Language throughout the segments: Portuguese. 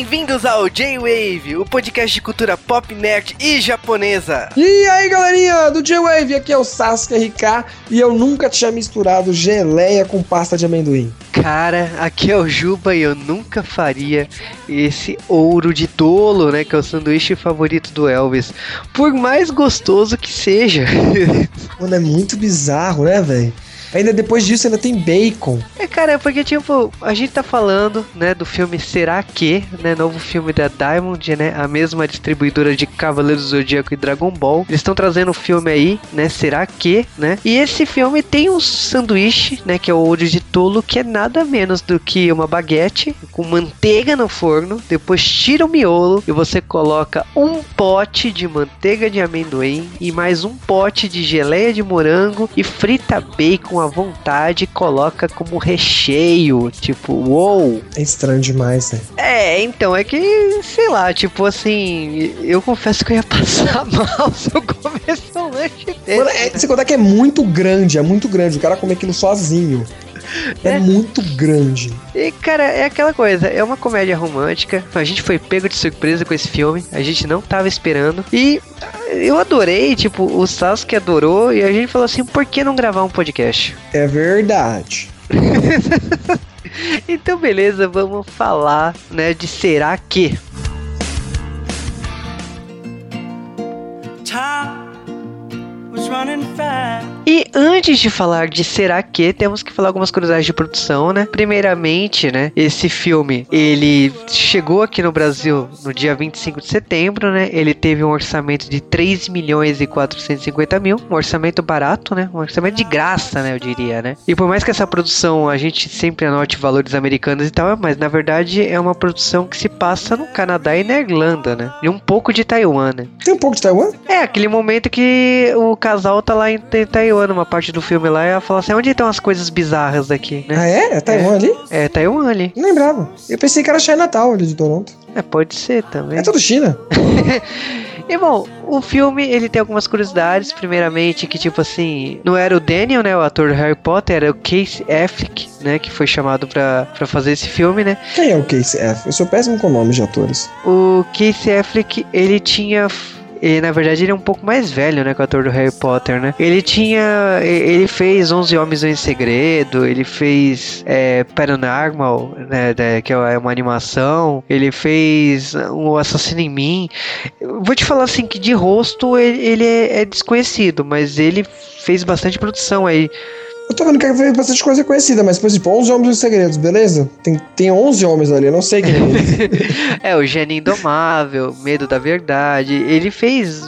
Bem-vindos ao J-Wave, o podcast de cultura pop, nerd e japonesa. E aí, galerinha do J-Wave, aqui é o Sasuke RK e eu nunca tinha misturado geleia com pasta de amendoim. Cara, aqui é o Juba e eu nunca faria esse ouro de tolo, né, que é o sanduíche favorito do Elvis, por mais gostoso que seja. Mano, é muito bizarro, né, velho? Ainda depois disso ainda tem bacon. É, cara, porque tipo, a gente tá falando, né, do filme Será Que, né, novo filme da Diamond, né, a mesma distribuidora de Cavaleiros do Zodíaco e Dragon Ball. Eles estão trazendo o filme aí, né, Será Que, né? E esse filme tem um sanduíche, né, que é o olho de tolo, que é nada menos do que uma baguete com manteiga no forno, depois tira o miolo e você coloca um pote de manteiga de amendoim e mais um pote de geleia de morango e frita bacon à vontade e coloca como recheio. Tipo, uou! É estranho demais, né? É, então, é que, sei lá, tipo assim, eu confesso que eu ia passar mal se eu comesse um lanche desse. Mano, é, você contar que é muito grande, é muito grande. O cara come aquilo sozinho. É, é, muito grande. E, cara, é aquela coisa, é uma comédia romântica. A gente foi pego de surpresa com esse filme. A gente não tava esperando. E eu adorei, tipo, o Sasuke adorou. E a gente falou assim: por que não gravar um podcast? É verdade. então, beleza, vamos falar, né, de será que. Time was running fast. E antes de falar de Será Que, temos que falar algumas curiosidades de produção, né? Primeiramente, né? Esse filme, ele chegou aqui no Brasil no dia 25 de setembro, né? Ele teve um orçamento de 3 milhões e 450 mil. Um orçamento barato, né? Um orçamento de graça, né? Eu diria, né? E por mais que essa produção a gente sempre anote valores americanos e tal, mas na verdade é uma produção que se passa no Canadá e na Irlanda, né? E um pouco de Taiwan, né? Tem um pouco de Taiwan? É, aquele momento que o casal tá lá em Taiwan Taiwan numa parte do filme lá e ela fala assim: onde estão as coisas bizarras daqui? Né? Ah, é? É Taiwan é. ali? É, Taiwan ali. Não lembrava. Eu pensei que era Chinatown ali de Toronto. É, pode ser também. É tudo China. E bom, o filme ele tem algumas curiosidades. Primeiramente, que tipo assim, não era o Daniel, né, o ator do Harry Potter, era o Casey Affleck, né, que foi chamado pra, pra fazer esse filme, né? Quem é o Casey Affleck? Eu sou péssimo com nomes de atores. O Casey Affleck, ele tinha e na verdade ele é um pouco mais velho, né, que o ator do Harry Potter, né? Ele tinha. Ele fez 11 Homens em Segredo, ele fez é, Paranormal, né, que é uma animação, ele fez O Assassino em Mim. vou te falar assim que de rosto ele, ele é, é desconhecido, mas ele fez bastante produção aí. Eu vendo que foi bastante coisa conhecida, mas, por exemplo, 11 Homens e Segredos, beleza? Tem, tem 11 homens ali, eu não sei quem é. é, o Gênio Indomável, Medo da Verdade. Ele fez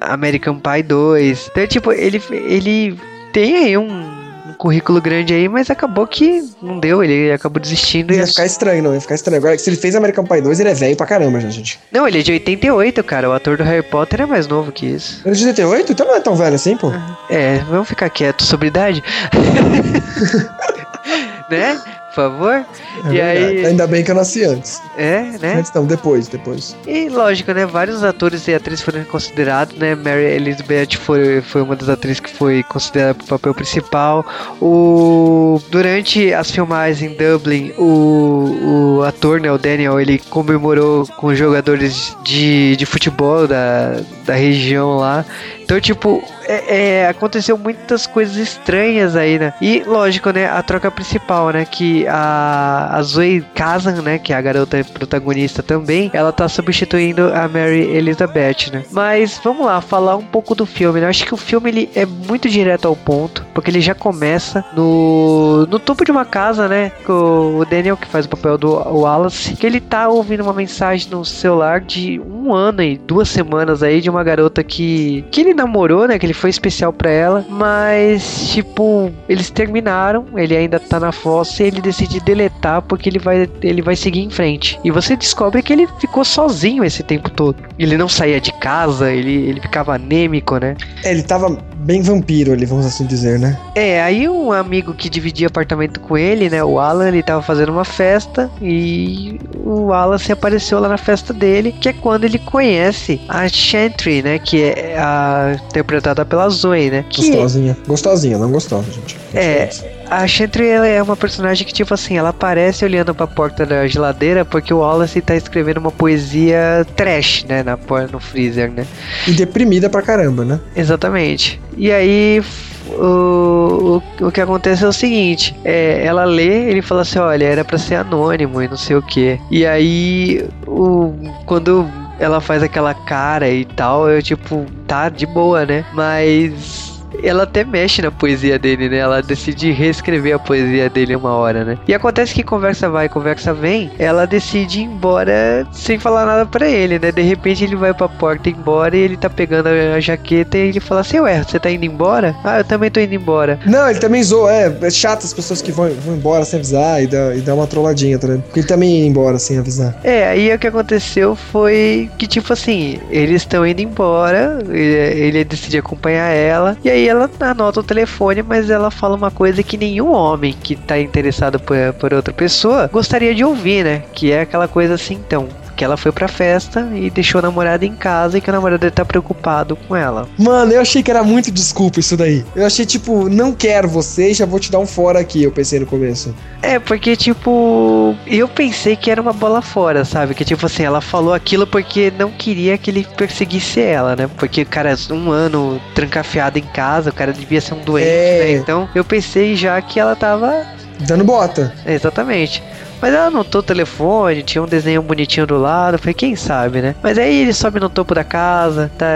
American Pie 2. Então, tipo, ele, ele tem aí um currículo grande aí, mas acabou que não deu, ele acabou desistindo. Ia e ficar estranho, não, ia ficar estranho. Agora, se ele fez American Pie 2, ele é velho pra caramba, gente. Não, ele é de 88, cara. O ator do Harry Potter é mais novo que isso. Ele é de 88? Então não é tão velho assim, pô. É, vamos ficar quieto sobre idade. né? Por favor. É e aí... Ainda bem que eu nasci antes. É, né? Antes não, depois, depois. E lógico, né? Vários atores e atrizes foram considerados, né? Mary Elizabeth foi, foi uma das atrizes que foi considerada para o papel principal. O... Durante as filmagens em Dublin, o, o ator, né? O Daniel, ele comemorou com jogadores de, de futebol da, da região lá. Então, tipo, é, é, aconteceu muitas coisas estranhas aí, né? E, lógico, né? A troca principal, né? Que a, a Zoe Kazan, né? Que é a garota protagonista também, ela tá substituindo a Mary Elizabeth, né? Mas, vamos lá, falar um pouco do filme, né? Eu acho que o filme, ele é muito direto ao ponto, porque ele já começa no, no topo de uma casa, né? Com o Daniel, que faz o papel do Wallace, que ele tá ouvindo uma mensagem no celular de um ano e duas semanas aí de uma garota que, que ele namorou, né? Que ele foi especial para ela, mas tipo, eles terminaram, ele ainda tá na fossa e ele decide deletar porque ele vai ele vai seguir em frente. E você descobre que ele ficou sozinho esse tempo todo. Ele não saía de casa, ele, ele ficava anêmico, né? É, ele tava bem vampiro ali, vamos assim dizer, né? É, aí um amigo que dividia apartamento com ele, né, o Alan, ele tava fazendo uma festa e o Alan se apareceu lá na festa dele, que é quando ele conhece a Chantry, né, que é a interpretada pela Zoe, né? Gostosinha. Que... Gostosinha, não gostosa, gente. É. a Chantry ela é uma personagem que, tipo assim, ela aparece olhando pra porta da geladeira porque o Wallace tá escrevendo uma poesia trash, né? Na, no freezer, né? E deprimida pra caramba, né? Exatamente. E aí o, o, o que acontece é o seguinte: é, ela lê, ele fala assim: olha, era para ser anônimo e não sei o que. E aí, o, quando ela faz aquela cara e tal, eu tipo, tá de boa, né? Mas ela até mexe na poesia dele, né? Ela decide reescrever a poesia dele uma hora, né? E acontece que conversa vai, conversa vem, ela decide ir embora sem falar nada para ele, né? De repente ele vai pra porta embora e ele tá pegando a jaqueta e ele fala assim, ué, você tá indo embora? Ah, eu também tô indo embora. Não, ele também zoou, é, é chato as pessoas que vão, vão embora sem avisar e dá, e dá uma trolladinha, tá ligado? Porque ele também ia embora sem avisar. É, aí o que aconteceu foi que, tipo assim, eles estão indo embora, ele, ele decide acompanhar ela, e aí aí ela anota o telefone, mas ela fala uma coisa que nenhum homem que tá interessado por, por outra pessoa gostaria de ouvir, né? Que é aquela coisa assim, então, que ela foi pra festa e deixou a namorada em casa e que o namorado tá preocupado com ela. Mano, eu achei que era muito desculpa isso daí. Eu achei tipo, não quero você e já vou te dar um fora aqui, eu pensei no começo. É, porque tipo, eu pensei que era uma bola fora, sabe? Que tipo assim, ela falou aquilo porque não queria que ele perseguisse ela, né? Porque, cara, um ano trancafiado em casa, o cara devia ser um doente, é. né? Então eu pensei já que ela tava Dando bota. exatamente. Mas ela anotou o telefone, tinha um desenho bonitinho do lado. Falei, quem sabe, né? Mas aí ele sobe no topo da casa, tá,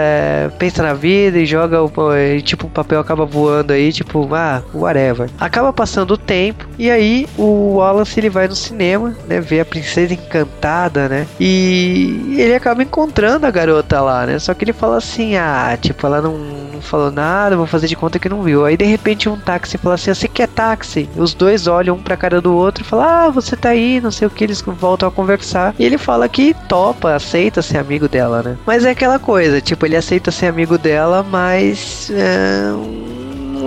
pensa na vida e joga o. E, tipo, o papel acaba voando aí, tipo, ah, whatever. Acaba passando o tempo e aí o Wallace ele vai no cinema, né? Vê a princesa encantada, né? E ele acaba encontrando a garota lá, né? Só que ele fala assim, ah, tipo, ela não, não falou nada, vou fazer de conta que não viu. Aí de repente um táxi fala assim, você quer táxi? Os dois olham um pra cara do outro e falam, ah, você tá aí, não sei o que, eles voltam a conversar. E ele fala que topa, aceita ser amigo dela, né? Mas é aquela coisa, tipo, ele aceita ser amigo dela, mas. É,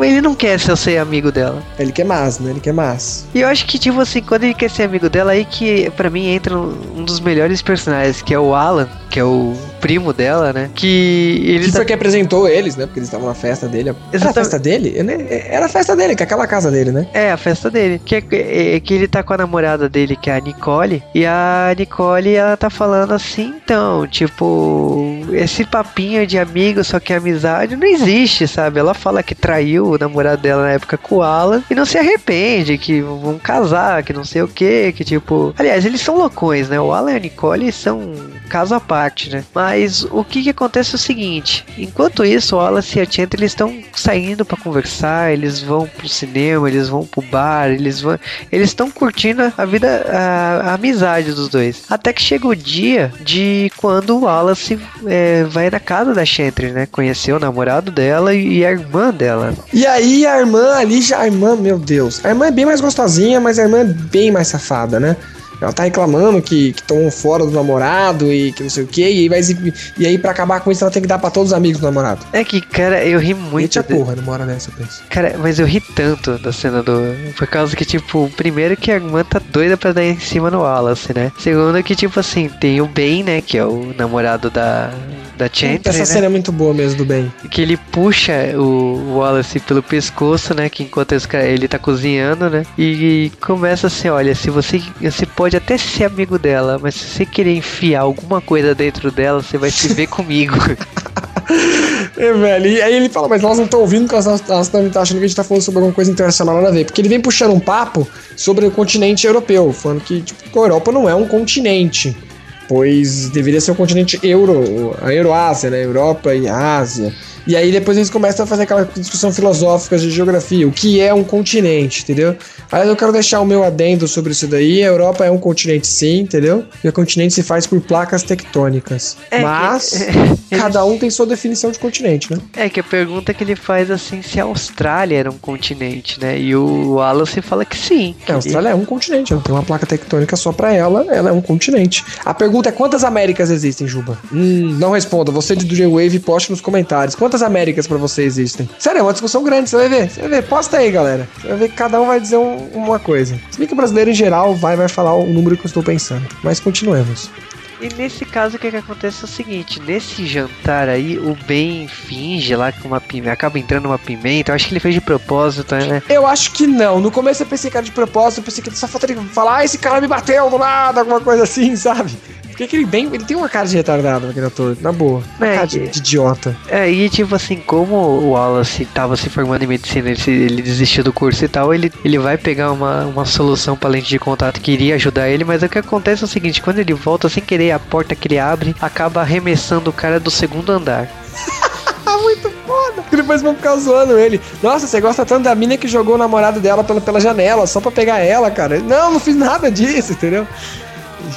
ele não quer ser amigo dela. Ele quer mais, né? Ele quer mais. E eu acho que, tipo assim, quando ele quer ser amigo dela, aí que para mim entra um dos melhores personagens, que é o Alan, que é o primo dela, né? Que ele. Que tá... foi que apresentou eles, né? Porque eles estavam na festa dele. Exatamente. Era a festa dele? Era a festa dele, que é aquela casa dele, né? É, a festa dele. Que, é, é, que ele tá com a namorada dele, que é a Nicole. E a Nicole, ela tá falando assim, então, tipo, esse papinho de amigo, só que amizade, não existe, sabe? Ela fala que traiu o namorado dela na época com o Alan e não se arrepende, que vão casar, que não sei o que, que tipo. Aliás, eles são loucões, né? O Alan e a Nicole são caso à parte, né? Mas o que que acontece é o seguinte: enquanto isso, Wallace e a Chant eles estão saindo para conversar, eles vão pro cinema, eles vão pro bar, eles vão. Eles estão curtindo a vida, a, a, amizade dos dois. Até que chega o dia de quando o Wallace é, vai na casa da Chantry, né? Conhecer o namorado dela e a irmã dela. E aí a irmã ali já. A irmã, meu Deus. A irmã é bem mais gostosinha, mas a irmã é bem mais safada, né? Ela tá reclamando que estão fora do namorado e que não sei o que. E, aí, e aí, pra acabar com isso, ela tem que dar pra todos os amigos do namorado. É que, cara, eu ri muito. Eita de... porra, dessa, eu penso. Cara, mas eu ri tanto da cena do. Por causa que, tipo, primeiro que a irmã tá doida pra dar em cima no Wallace, né? Segundo que, tipo assim, tem o Ben, né? Que é o namorado da. Da Chantry, Essa né? cena é muito boa mesmo do Ben. Que ele puxa o Wallace pelo pescoço, né? Que enquanto ele tá cozinhando, né? E começa assim: olha, se você, você pode até ser amigo dela, mas se você querer enfiar alguma coisa dentro dela, você vai se ver comigo. É, velho, e aí ele fala, mas elas não estão ouvindo porque elas estão achando que a gente tá falando sobre alguma coisa internacional nada a ver. Porque ele vem puxando um papo sobre o continente europeu, falando que tipo, a Europa não é um continente, pois deveria ser um continente euro, a Euroásia, né? Europa e Ásia. E aí depois eles começam a fazer aquela discussão filosófica de geografia, o que é um continente, entendeu? Aí eu quero deixar o meu adendo sobre isso daí. A Europa é um continente sim, entendeu? E o continente se faz por placas tectônicas. É Mas que... cada um tem sua definição de continente, né? É que a pergunta que ele faz assim se a Austrália era um continente, né? E o Wallace fala que sim. Que a Austrália é um continente, ela tem uma placa tectônica só para ela, ela é um continente. A pergunta é quantas Américas existem, Juba? Hum, não responda. Você de J-Wave poste nos comentários. Quantas Américas para você existem? Sério, é uma discussão grande, você vai ver. Você vai ver. Posta aí, galera. Você vai ver que cada um vai dizer um, uma coisa. Se bem que o brasileiro em geral vai, vai falar o número que eu estou pensando. Mas continuemos. E nesse caso, o que, que acontece é o seguinte: nesse jantar aí, o Ben finge lá com uma pimenta, acaba entrando uma pimenta. Eu acho que ele fez de propósito, né? Eu acho que não. No começo eu pensei que era de propósito, eu pensei que ele só faltaria falar, ah, esse cara me bateu do nada, alguma coisa assim, sabe? Porque ele, bem, ele tem uma cara de retardado, aquele ator, na boa. É, cara de, de, idiota. É, e tipo assim, como o Wallace tava se formando em medicina, ele, ele desistiu do curso e tal, ele, ele vai pegar uma, uma solução pra lente de contato que iria ajudar ele, mas o que acontece é o seguinte, quando ele volta sem querer, a porta que ele abre acaba arremessando o cara do segundo andar. Muito foda. E depois vão ficar zoando ele. Nossa, você gosta tanto da mina que jogou o namorado dela pela, pela janela, só pra pegar ela, cara. Não, não fiz nada disso, entendeu?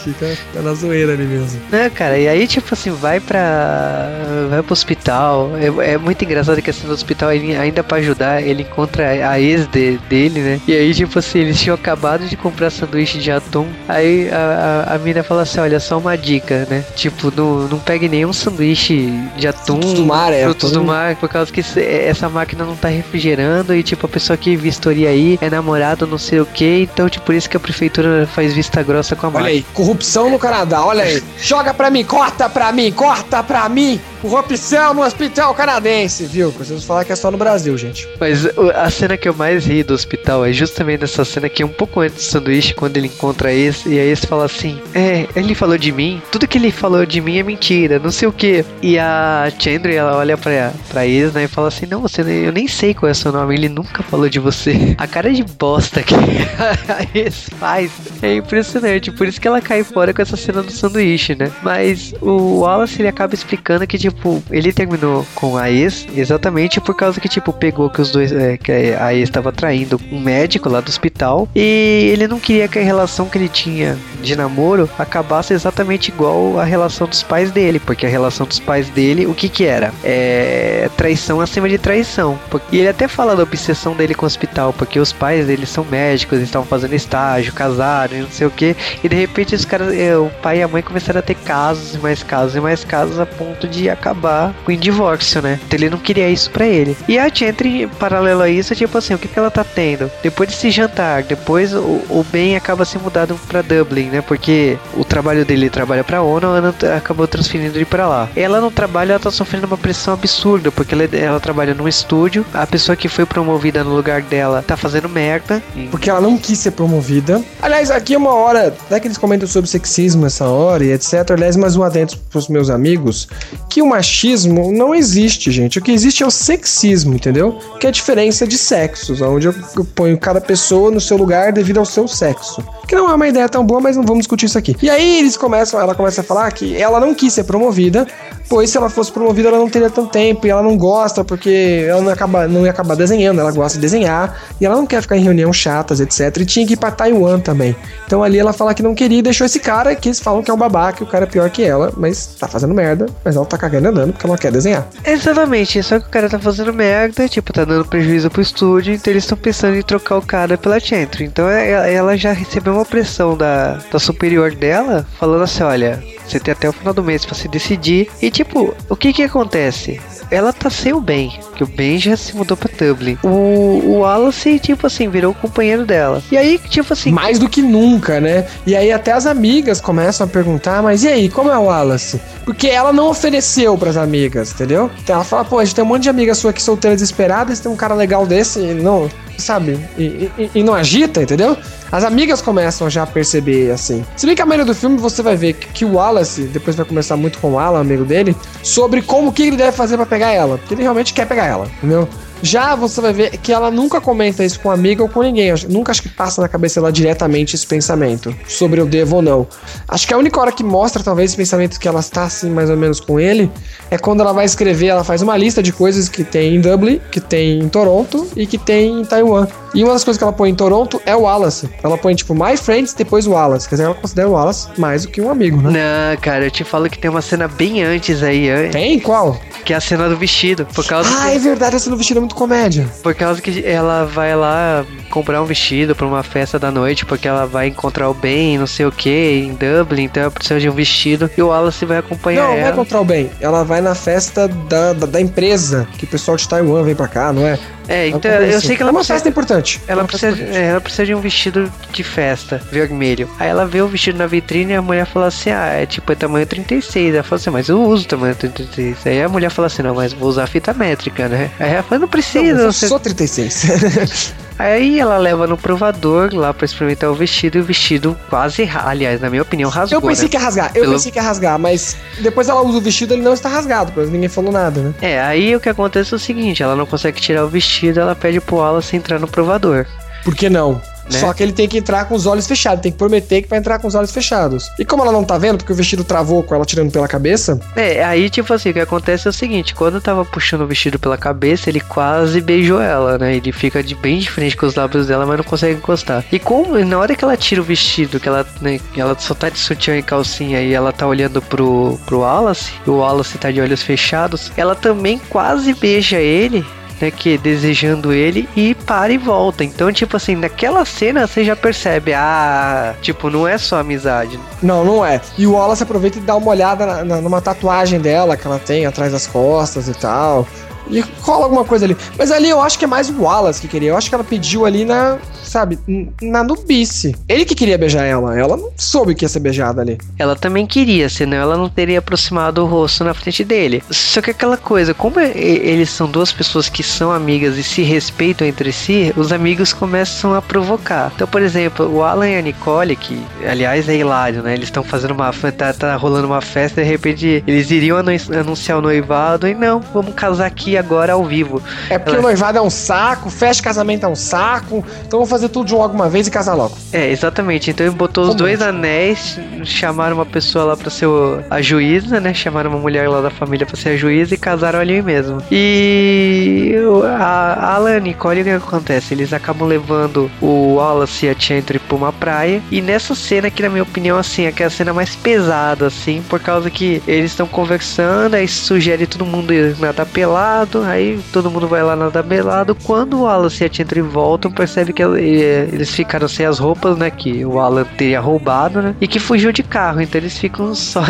Fica, fica na zoeira ali mesmo. Né, cara, e aí, tipo assim, vai pra. Vai pro hospital. É, é muito engraçado que assim no hospital, ele, ainda pra ajudar, ele encontra a ex de, dele, né? E aí, tipo assim, eles tinham acabado de comprar sanduíche de atum. Aí a, a, a mina fala assim: olha, só uma dica, né? Tipo, não, não pegue nenhum sanduíche de atum. Frutos do mar, é. Frutos do mar, por causa que essa máquina não tá refrigerando. E, tipo, a pessoa que vistoria aí é namorado, não sei o que. Então, tipo, por isso que a prefeitura faz vista grossa com a Olha máquina. Aí, Corrupção no Canadá, olha aí. Joga pra mim, corta pra mim, corta pra mim. Corrupção no hospital canadense, viu? Preciso falar que é só no Brasil, gente. Mas a cena que eu mais ri do hospital é justamente nessa cena que é um pouco antes do sanduíche, quando ele encontra ex, e a ex fala assim: É, ele falou de mim, tudo que ele falou de mim é mentira, não sei o que. E a Chandra, ela olha pra, pra ex, né, e fala assim: Não, você, eu nem sei qual é o seu nome, ele nunca falou de você. A cara de bosta que a faz é impressionante, por isso que ela cai fora com essa cena do sanduíche, né? Mas o Wallace ele acaba explicando que, tipo, ele terminou com a ex exatamente por causa que, tipo, pegou que os dois. É, que a ex estava traindo um médico lá do hospital e ele não queria que a relação que ele tinha de namoro acabasse exatamente igual a relação dos pais dele, porque a relação dos pais dele, o que que era? É traição acima de traição. E ele até fala da obsessão dele com o hospital, porque os pais dele são médicos, eles estavam fazendo estágio, casaram, não sei o que, e de repente os caras, é, o pai e a mãe começaram a ter casos e mais casos e mais casos a ponto de acabar com o divórcio, né? Então ele não queria isso para ele. E a Chantry, paralelo a isso, tipo assim, o que, que ela tá tendo? Depois desse jantar, depois o, o Ben acaba se mudado para Dublin, né? Porque o trabalho dele trabalha pra ONU, ela acabou transferindo ele para lá. Ela no trabalho, ela tá sofrendo uma pressão absurda, porque ela, ela trabalha num estúdio, a pessoa que foi promovida no lugar dela tá fazendo merda. Porque ela não quis ser promovida. Aliás, aqui uma hora, até que eles comentam sobre sexismo essa hora e etc. Aliás, mais um adentro pros meus amigos, que o machismo não existe, gente. O que existe é o sexismo, entendeu? Que é a diferença de sexos, onde eu ponho cada pessoa no seu lugar devido ao seu sexo. Que não é uma ideia tão boa, mas não vamos discutir isso aqui. E aí eles começam, ela começa a falar que ela não quis ser promovida, pois se ela fosse promovida ela não teria tanto tempo e ela não gosta porque ela não, acaba, não ia acabar desenhando, ela gosta de desenhar e ela não quer ficar em reunião chatas, etc. E tinha que ir pra Taiwan também. Então ali ela fala que não queria e deixou esse cara que eles falam que é um babaca o cara é pior que ela, mas tá fazendo merda, mas ela tá cagando andando porque ela quer desenhar. Exatamente, só que o cara tá fazendo merda, tipo, tá dando prejuízo pro estúdio, então eles estão pensando em trocar o cara pela Chantry. Então é, ela já recebeu uma pressão da, da superior dela, falando assim, olha, você tem até o final do mês para se decidir. E tipo, o que que acontece? Ela tá sem o Ben, que o Ben já se mudou pra Dublin. O, o Wallace, tipo assim, virou o companheiro dela. E aí, tipo assim. Mais do que nunca, né? E aí até as amigas começam a perguntar, mas e aí, como é o Wallace? Porque ela não ofereceu pras amigas, entendeu? Então ela fala, pô, a gente tem um monte de amigas sua aqui solteira desesperada, tem um cara legal desse e não. Sabe? E, e, e não agita, entendeu? As amigas começam já a perceber, assim. Se bem que a maioria do filme você vai ver que, o Wallace, depois vai conversar muito com o Alan, amigo dele, sobre como que ele deve fazer para pegar ela. Porque ele realmente quer pegar ela, entendeu? Já você vai ver que ela nunca comenta isso com amiga ou com ninguém. Eu nunca acho que passa na cabeça dela diretamente esse pensamento sobre eu devo ou não. Acho que a única hora que mostra talvez esse pensamento que ela está assim mais ou menos com ele é quando ela vai escrever, ela faz uma lista de coisas que tem em Dublin, que tem em Toronto e que tem em Taiwan. E uma das coisas que ela põe em Toronto é o Wallace. Ela põe tipo My Friends depois o Wallace. Quer dizer, ela considera o Wallace mais do que um amigo, né? Não, cara, eu te falo que tem uma cena bem antes aí. Tem? Qual? Que é a cena do vestido. Por causa ah, que... é verdade, a cena do vestido é muito comédia. Por causa que ela vai lá comprar um vestido pra uma festa da noite, porque ela vai encontrar o Ben, não sei o que, em Dublin, então ela precisa de um vestido. E o Wallace vai acompanhar não, ela. Não, vai encontrar o Ben. Ela vai na festa da, da, da, empresa, que o pessoal de Taiwan vem pra cá, não é? É, então eu sei que ela é uma precisa, festa importante. ela precisa, é, ela precisa de um vestido de festa vermelho. Aí ela vê o vestido na vitrine e a mulher fala assim: Ah, é tipo é tamanho 36. Ela fala assim: Mas eu uso tamanho 36. Aí a mulher fala assim: Não, mas vou usar fita métrica, né? Aí ela fala: Não Não, precisa. eu você sou 36. Aí ela leva no provador lá pra experimentar o vestido e o vestido quase, aliás, na minha opinião, rasgou. eu pensei né? que ia rasgar, eu Pelo- pensei que ia rasgar, mas depois ela usa o vestido ele não está rasgado, porque ninguém falou nada, né? É, aí o que acontece é o seguinte, ela não consegue tirar o vestido, ela pede pro Wallace entrar no provador. Por que não? Né? Só que ele tem que entrar com os olhos fechados, tem que prometer que vai entrar com os olhos fechados. E como ela não tá vendo, porque o vestido travou com ela tirando pela cabeça, É, aí tipo assim, o que acontece é o seguinte, quando tava puxando o vestido pela cabeça, ele quase beijou ela, né? Ele fica de bem de frente com os lábios dela, mas não consegue encostar. E como na hora que ela tira o vestido, que ela, né, ela só tá de sutiã e calcinha e ela tá olhando pro, pro Wallace, e o Wallace tá de olhos fechados, ela também quase beija ele. Né, que desejando ele e para e volta. Então, tipo assim, naquela cena você já percebe, ah, tipo, não é só amizade. Não, não é. E o Wallace aproveita e dá uma olhada na- na- numa tatuagem dela que ela tem atrás das costas e tal. E rola alguma coisa ali. Mas ali eu acho que é mais o Wallace que queria. Eu acho que ela pediu ali na, sabe, na nubice. Ele que queria beijar ela. Ela não soube que ia ser beijada ali. Ela também queria, senão ela não teria aproximado o rosto na frente dele. Só que aquela coisa, como eles são duas pessoas que são amigas e se respeitam entre si, os amigos começam a provocar. Então, por exemplo, o Alan e a Nicole, que aliás é hilário, né? Eles estão fazendo uma tá, tá rolando uma festa e de repente eles iriam anu- anunciar o noivado e não, vamos casar aqui agora ao vivo. É porque Ela- o noivado é um saco, festa de casamento é um saco. Então vamos fazer tudo de logo uma vez e casar logo. É, exatamente. Então ele botou os Como dois é? anéis, chamaram uma pessoa lá pra ser a juíza, né? Chamaram uma mulher lá da família pra ser a juíza e casaram ali mesmo. E a Alan e Nicole, o que acontece? Eles acabam levando o Wallace e a Chantry pra uma praia. E nessa cena que, na minha opinião, assim, é que é a cena mais pesada, assim, por causa que eles estão conversando, aí sugere todo mundo ir nadar pelado, aí todo mundo vai lá nadar pelado. Quando o Wallace e a Chantry voltam, percebe que eh, eles ficaram sem as roupas, né? Que o Alan teria roubado, né? E que fugiu de carro, então eles ficam só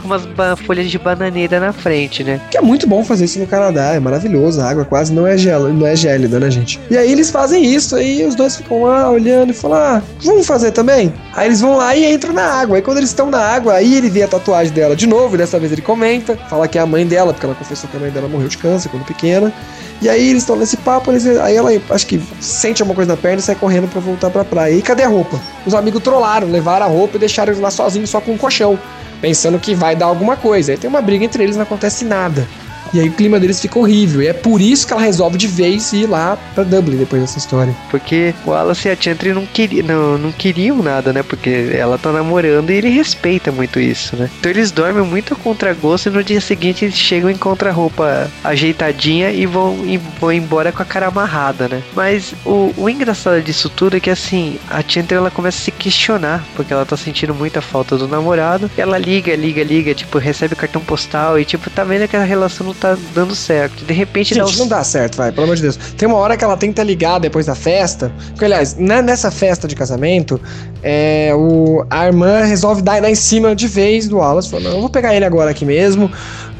com umas folhas de bananeira na frente, né? Que é muito bom fazer isso no Canadá, é maravilhoso, a água quase não é, gel, não é gélida, né, gente? E aí eles fazem isso, aí os dois ficam lá olhando e falam, ah, vamos fazer também? Aí eles vão lá e entram na água, aí quando eles estão na água, aí ele vê a tatuagem dela de novo, e dessa vez ele comenta, fala que é a mãe dela, porque ela confessou que a mãe dela morreu de câncer quando pequena. E aí eles estão nesse papo, eles, aí ela acho que sente alguma coisa na perna e sai correndo pra voltar pra praia. E cadê a roupa? Os amigos trollaram, levaram a roupa e deixaram eles lá sozinhos, só com um colchão, pensando que vai dar alguma coisa. Aí tem uma briga entre eles, não acontece nada. E aí o clima deles fica horrível. E é por isso que ela resolve de vez ir lá pra Dublin depois dessa história. Porque o Wallace e a Chantry não, queri, não, não queriam nada, né? Porque ela tá namorando e ele respeita muito isso, né? Então eles dormem muito a contragosto e no dia seguinte eles chegam e encontram a roupa ajeitadinha e vão, e vão embora com a cara amarrada, né? Mas o, o engraçado disso tudo é que assim, a Chantry ela começa a se questionar, porque ela tá sentindo muita falta do namorado. Ela liga, liga, liga, tipo, recebe cartão postal e tipo, tá vendo que a relação não tá dando certo. De repente dá Gente, uns- não dá certo, vai, pelo amor de Deus. Tem uma hora que ela tenta ligar depois da festa. Porque, aliás, na- nessa festa de casamento, é, o, a irmã resolve dar, dar em cima de vez do Wallace. Não, eu vou pegar ele agora aqui mesmo.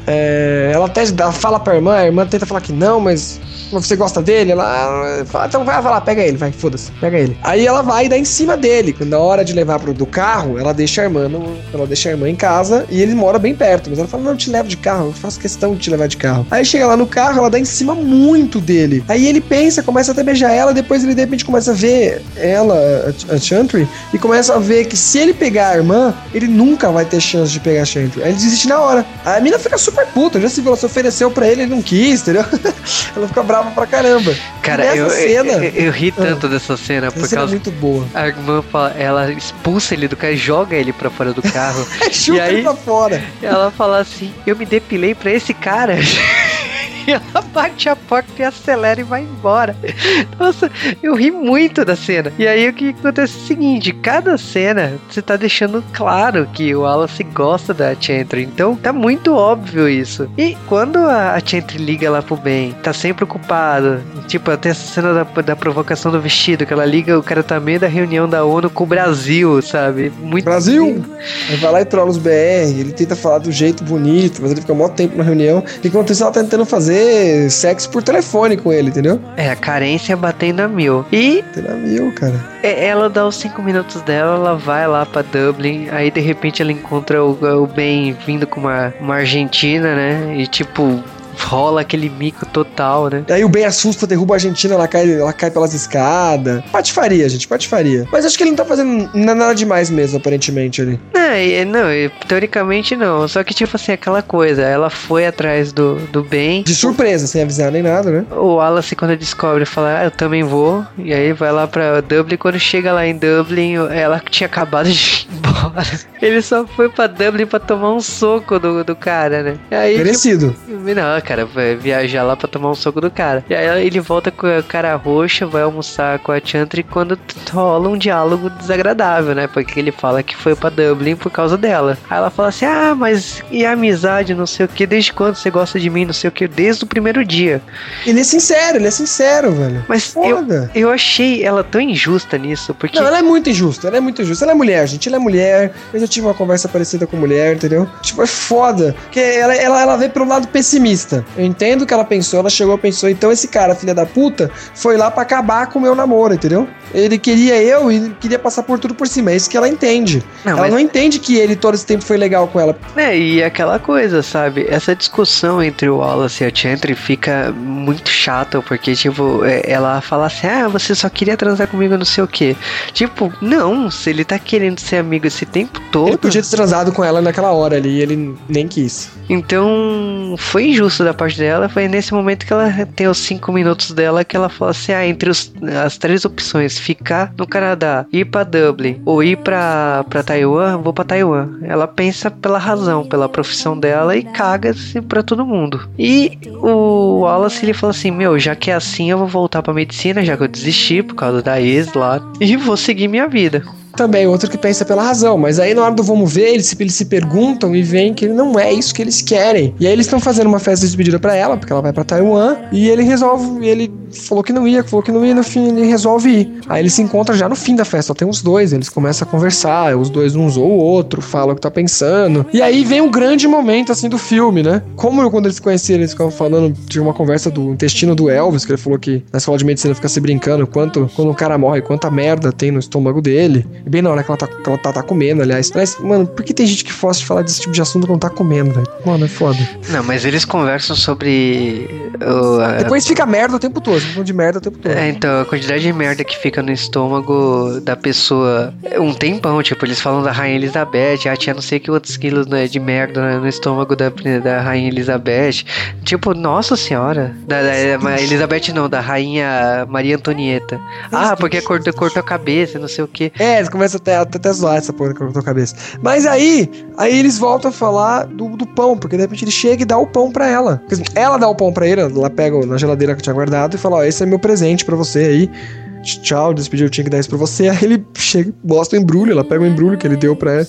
É, ela até dá- fala pra irmã, a irmã tenta falar que não, mas você gosta dele? Ela ah, fala, então vai, vai lá, pega ele, vai, foda-se, pega ele. Aí ela vai e dá em cima dele. Na hora de levar pro do carro, ela deixa a irmã, no- ela deixa a irmã em casa e ele mora bem perto. Mas ela fala, não, eu te levo de carro, eu faço questão de te levar de carro. Aí chega lá no carro, ela dá em cima muito dele. Aí ele pensa, começa até a beijar ela, depois ele de repente começa a ver ela, a, Chantry, e começa a ver que se ele pegar a irmã, ele nunca vai ter chance de pegar a Chantry. Aí ele desiste na hora. A mina fica super puta, já se viu, ela se ofereceu pra ele, ele não quis, entendeu? ela fica brava pra caramba. Cara, eu, cena- eu, eu ri tanto dessa cena por cena é muito boa. A irmã fala, ela expulsa ele do carro, joga ele pra fora do carro. Chuta E aí- ele pra fora. ela fala assim: Eu me depilei pra esse cara. E ela bate a porta e acelera e vai embora. Nossa, eu ri muito da cena. E aí o que acontece é o seguinte: cada cena você tá deixando claro que o Wallace gosta da Chantry. Então tá muito óbvio isso. E quando a Chantry liga lá pro bem, tá sempre ocupado. Tipo, até essa cena da, da provocação do vestido, que ela liga, o cara tá meio da reunião da ONU com o Brasil, sabe? Muito Brasil! Aí vai lá e trola os BR, ele tenta falar do jeito bonito, mas ele fica mó tempo na reunião. Enquanto isso, ela tá tentando fazer fazer sexo por telefone com ele, entendeu? É, a carência batendo a mil. E. Batendo a mil, cara. É, ela dá os cinco minutos dela, ela vai lá pra Dublin, aí de repente ela encontra o, o Ben vindo com uma, uma Argentina, né? E tipo, rola aquele mico total, né? Aí o Ben assusta, derruba a Argentina, ela cai, ela cai pelas escadas. Patifaria, gente, patifaria. Mas acho que ele não tá fazendo nada demais mesmo, aparentemente, ali. É, não, teoricamente não. Só que, tipo assim, aquela coisa, ela foi atrás do, do Ben. De surpresa, sem avisar nem nada, né? O Wallace, quando descobre, fala, ah, eu também vou. E aí vai lá pra Dublin. Quando chega lá em Dublin, ela tinha acabado de ir embora. Ele só foi pra Dublin pra tomar um soco do, do cara, né? Aí, Merecido. Tipo, não, cara, vai viajar lá pra tomar um soco do cara. E aí ele volta com a cara roxa, vai almoçar com a Chantry quando rola um diálogo desagradável, né? Porque ele fala que foi pra Dublin por causa dela. Aí ela fala assim: Ah, mas e a amizade, não sei o que, desde quando você gosta de mim, não sei o que, desde o primeiro dia. Ele é sincero, ele é sincero, velho. Mas eu, eu achei ela tão injusta nisso, porque. Não, ela é muito injusta, ela é muito injusta. Ela é mulher, gente, ela é mulher. Eu já tive uma conversa parecida com mulher, entendeu? Tipo, é foda. Porque ela, ela, ela vê pelo lado pessimista. Eu entendo o que ela pensou, ela chegou e pensou, então esse cara, filha da puta, foi lá para acabar com o meu namoro, entendeu? Ele queria eu e queria passar por tudo por cima. É isso que ela entende. Não, ela mas... não entende que ele todo esse tempo foi legal com ela. É, e aquela coisa, sabe? Essa discussão entre o Wallace e a Chantry fica muito chata, porque, tipo, é, ela fala assim: ah, você só queria transar comigo, não sei o quê. Tipo, não, se ele tá querendo ser amigo esse tempo todo. Ele podia ter transado com ela naquela hora ali, ele nem quis. Então, foi injusto da parte dela. Foi nesse momento que ela tem os cinco minutos dela que ela fala assim: ah, entre os, as três opções ficar no Canadá, ir para Dublin ou ir para Taiwan, vou para Taiwan. Ela pensa pela razão, pela profissão dela e caga-se para todo mundo. E o Wallace ele fala assim: "Meu, já que é assim, eu vou voltar para medicina, já que eu desisti por causa da ex lá e vou seguir minha vida." Também outro que pensa pela razão, mas aí na hora do vamos ver, eles eles se perguntam e veem que não é isso que eles querem. E aí eles estão fazendo uma festa de despedida para ela, porque ela vai para Taiwan, e ele resolve, ele falou que não ia, falou que não ia, no fim ele resolve ir. Aí eles se encontram já no fim da festa, só tem os dois, eles começam a conversar, os dois uns ou o outro, falam o que tá pensando. E aí vem um grande momento assim do filme, né? Como quando eles se conheceram, eles ficavam falando, tinha uma conversa do intestino do Elvis, que ele falou que na escola de medicina fica se brincando quanto quando o cara morre, quanta merda tem no estômago dele. E bem na hora que ela tá, que ela tá, tá comendo, aliás. Mas, mano, por que tem gente que fosse falar desse tipo de assunto quando tá comendo, velho? Mano, é foda. Não, mas eles conversam sobre. Depois fica merda o tempo todo, de merda o tempo todo. É, então, a quantidade de merda que fica no estômago da pessoa um tempão, tipo, eles falam da Rainha Elizabeth, ah, tinha não sei que outros quilos né, de merda no estômago da, da Rainha Elizabeth. Tipo, nossa senhora. Da, da Elizabeth não, da Rainha Maria Antonieta. Ah, porque cortou, cortou a cabeça, não sei o que. É, eles começam até até, até zoar essa porra que eu tô cabeça. Mas aí, aí eles voltam a falar do, do pão, porque de repente ele chega e dá o pão pra ela. Ela dá o pão pra ele, ela pega na geladeira que tinha guardado e fala: Ó, esse é meu presente pra você aí. Tchau, despediu, eu tinha que dar isso pra você. Aí ele chega, mostra o embrulho, ela pega o embrulho que ele deu pra ela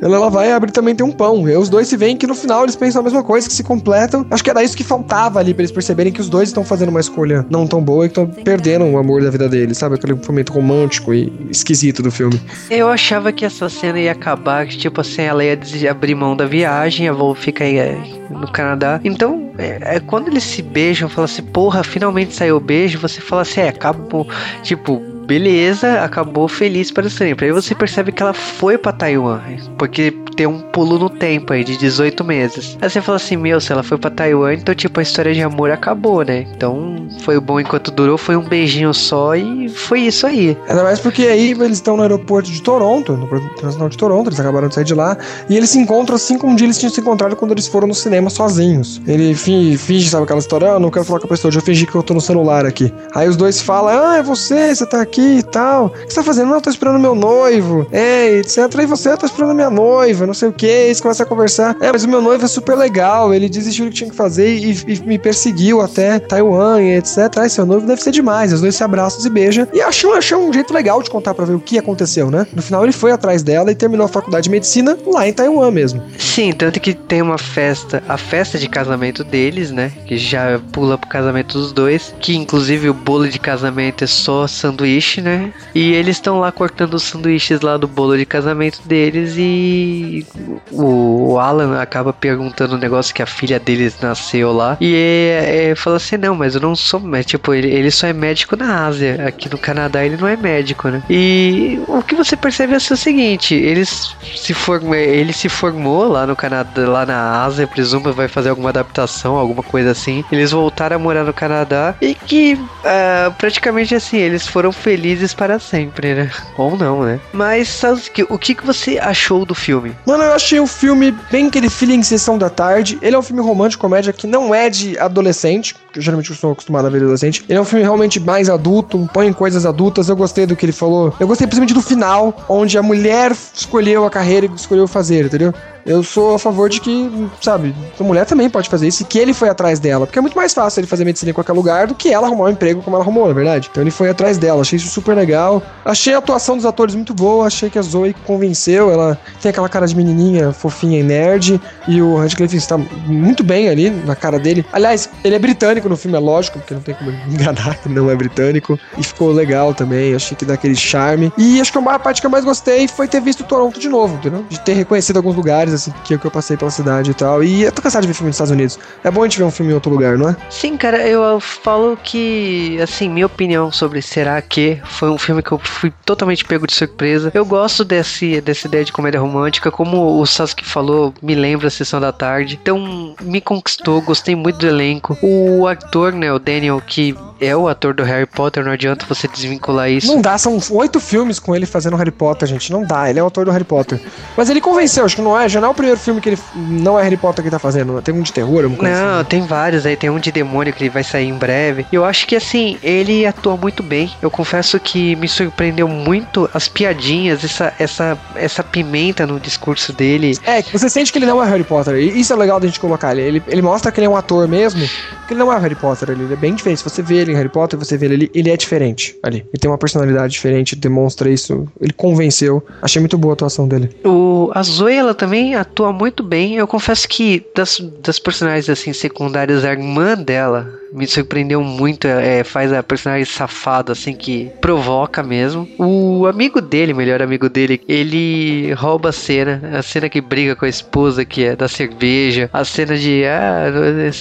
ela, ela vai abrir também tem um pão. E os dois se veem que no final eles pensam a mesma coisa, que se completam. Acho que era isso que faltava ali pra eles perceberem que os dois estão fazendo uma escolha não tão boa e que estão perdendo o amor da vida deles, sabe? Aquele momento romântico e esquisito do filme. Eu achava que essa cena ia acabar, que tipo assim, ela ia abrir mão da viagem, a vou ficar aí é, no Canadá. Então, é, é, quando eles se beijam, fala assim, porra, finalmente saiu o beijo, você fala assim, é, acabou. Tipo, beleza, acabou feliz para sempre. Aí você percebe que ela foi para Taiwan, porque tem um pulo no tempo aí de 18 meses. Aí você fala assim, meu, se ela foi para Taiwan, então tipo a história de amor acabou, né? Então foi bom enquanto durou, foi um beijinho só e foi isso aí. Ainda mais porque aí eles estão no aeroporto de Toronto, no Internacional de Toronto, eles acabaram de sair de lá, e eles se encontram assim como um dia eles tinham se encontrado quando eles foram no cinema sozinhos. Ele finge, sabe aquela história, ah, não quero falar com a pessoa, já fingi que eu tô no celular aqui. Aí os dois falam, ah, é você, você tá aqui aqui e tal. O que você tá fazendo? Não, tô esperando meu noivo. É, etc. E você, eu tô esperando minha noiva, não sei o que. Eles começam a conversar. É, mas o meu noivo é super legal. Ele desistiu do que tinha que fazer e, e me perseguiu até Taiwan e etc. Ai, seu noivo deve ser demais. Os dois se abraçam e beijam. E achou, achou um jeito legal de contar pra ver o que aconteceu, né? No final ele foi atrás dela e terminou a faculdade de medicina lá em Taiwan mesmo. Sim, tanto que tem uma festa, a festa de casamento deles, né? Que já pula pro casamento dos dois. Que inclusive o bolo de casamento é só sanduíche sanduíche, né? E eles estão lá cortando os sanduíches lá do bolo de casamento deles e o Alan acaba perguntando um negócio que a filha deles nasceu lá. E é, é, fala assim: não, mas eu não sou médico. Tipo, ele, ele só é médico na Ásia. Aqui no Canadá ele não é médico, né? E o que você percebe é o seguinte: eles se form... ele se formou lá no Canadá, lá na Ásia, presumo, vai fazer alguma adaptação, alguma coisa assim. Eles voltaram a morar no Canadá e que uh, praticamente assim, eles foram felizes para sempre, né? Ou não, né? Mas sabe, o que, que você achou do filme? Mano, eu achei o filme bem aquele feeling sessão da tarde. Ele é um filme romântico, comédia que não é de adolescente, que eu geralmente estou acostumado a ver adolescente. Ele é um filme realmente mais adulto, põe coisas adultas. Eu gostei do que ele falou. Eu gostei principalmente do final, onde a mulher escolheu a carreira e escolheu fazer, entendeu? Eu sou a favor de que, sabe, a mulher também pode fazer isso e que ele foi atrás dela. Porque é muito mais fácil ele fazer medicina em qualquer lugar do que ela arrumar um emprego como ela arrumou, na verdade. Então ele foi atrás dela. Achei isso super legal. Achei a atuação dos atores muito boa. Achei que a Zoe convenceu. Ela tem aquela cara de menininha fofinha e nerd. E o Radcliffe está muito bem ali na cara dele. Aliás, ele é britânico no filme, é lógico, porque não tem como enganar que não é britânico. E ficou legal também. Achei que dá aquele charme. E acho que a parte que eu mais gostei foi ter visto Toronto de novo, entendeu? De ter reconhecido alguns lugares, assim, que, que eu passei pela cidade e tal. E eu tô cansado de ver filme nos Estados Unidos. É bom a gente ver um filme em outro lugar, não é? Sim, cara, eu falo que, assim, minha opinião sobre Será que foi um filme que eu fui totalmente pego de surpresa. Eu gosto desse, dessa ideia de comédia romântica, como o Sasuke falou, me lembra a sessão da tarde. Então, me conquistou, gostei muito do elenco. O ator, né, o Daniel, que é o ator do Harry Potter, não adianta você desvincular isso. Não dá, são oito filmes com ele fazendo Harry Potter, gente. Não dá, ele é o ator do Harry Potter. Mas ele convenceu, acho que não é, já não é o primeiro filme que ele não é Harry Potter que tá fazendo. Tem um de terror, um Não, assim. tem vários aí, tem um de demônio que ele vai sair em breve. Eu acho que assim, ele atua muito bem. Eu confesso que me surpreendeu muito as piadinhas, essa, essa, essa pimenta no discurso dele. É, você sente que ele não é Harry Potter. E isso é legal da gente colocar. Ele, ele mostra que ele é um ator mesmo, que ele não é Harry Potter ali. Ele é bem diferente. Se você vê ele em Harry Potter, você vê ele ali, ele é diferente ali. Ele tem uma personalidade diferente, demonstra isso. Ele convenceu. Achei muito boa a atuação dele. O, a Zoe, ela também atua muito bem. Eu confesso que das, das personagens assim secundárias, a irmã dela, me surpreendeu muito. É, faz a personagem safada, assim, que provoca mesmo. O amigo dele, melhor amigo dele, ele rouba a cena. A cena que briga com a esposa, que é da cerveja. A cena de. Ah.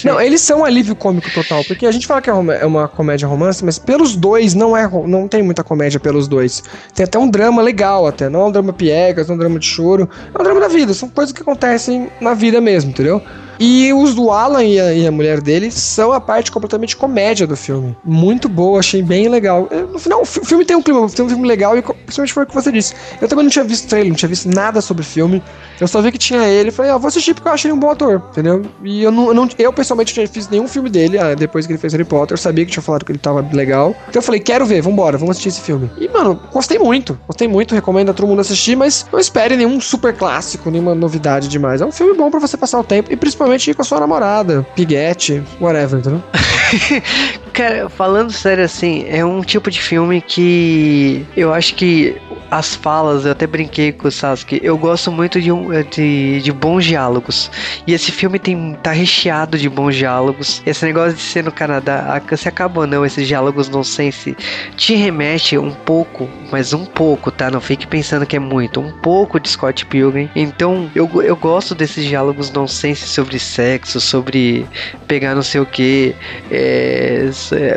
Não, eles são um alívio cômico total. Porque a gente fala que é uma, é comédia romance, mas pelos dois não é não tem muita comédia pelos dois. Tem até um drama legal, até. Não é um drama piegas, não é um drama de choro. É um drama da vida. São coisas que acontecem na vida mesmo, entendeu? E os do Alan e a, e a, mulher dele são a parte completamente comédia do filme. Muito boa, achei bem legal. No final, o filme tem um clima, tem um filme legal e principalmente foi o que você disse. Eu também não tinha visto trailer, não tinha visto nada sobre o filme. Eu só vi que tinha ele e falei, ah, vou assistir porque eu achei ele um bom ator, entendeu? E eu não, eu, não, eu pessoalmente não visto nenhum filme dele ah, depois que ele fez Harry Potter. Eu sabia que tinha falado que ele tava legal. Então eu falei, quero ver, vambora, vamos assistir esse filme. E, mano, gostei muito. Gostei muito, recomendo a todo mundo assistir, mas não espere nenhum super clássico, nenhuma novidade demais. É um filme bom para você passar o tempo e principalmente com a sua namorada, piguete, whatever, entendeu? Cara, falando sério assim, é um tipo de filme que eu acho que as falas, eu até brinquei com o Sasuke, eu gosto muito de, de, de bons diálogos. E esse filme tem, tá recheado de bons diálogos. Esse negócio de ser no Canadá, se acaba ou não, esses diálogos não sei se te remete um pouco, mas um pouco, tá? Não fique pensando que é muito, um pouco de Scott Pilgrim. Então, eu, eu gosto desses diálogos nonsense sobre sexo, sobre pegar não sei o que. É,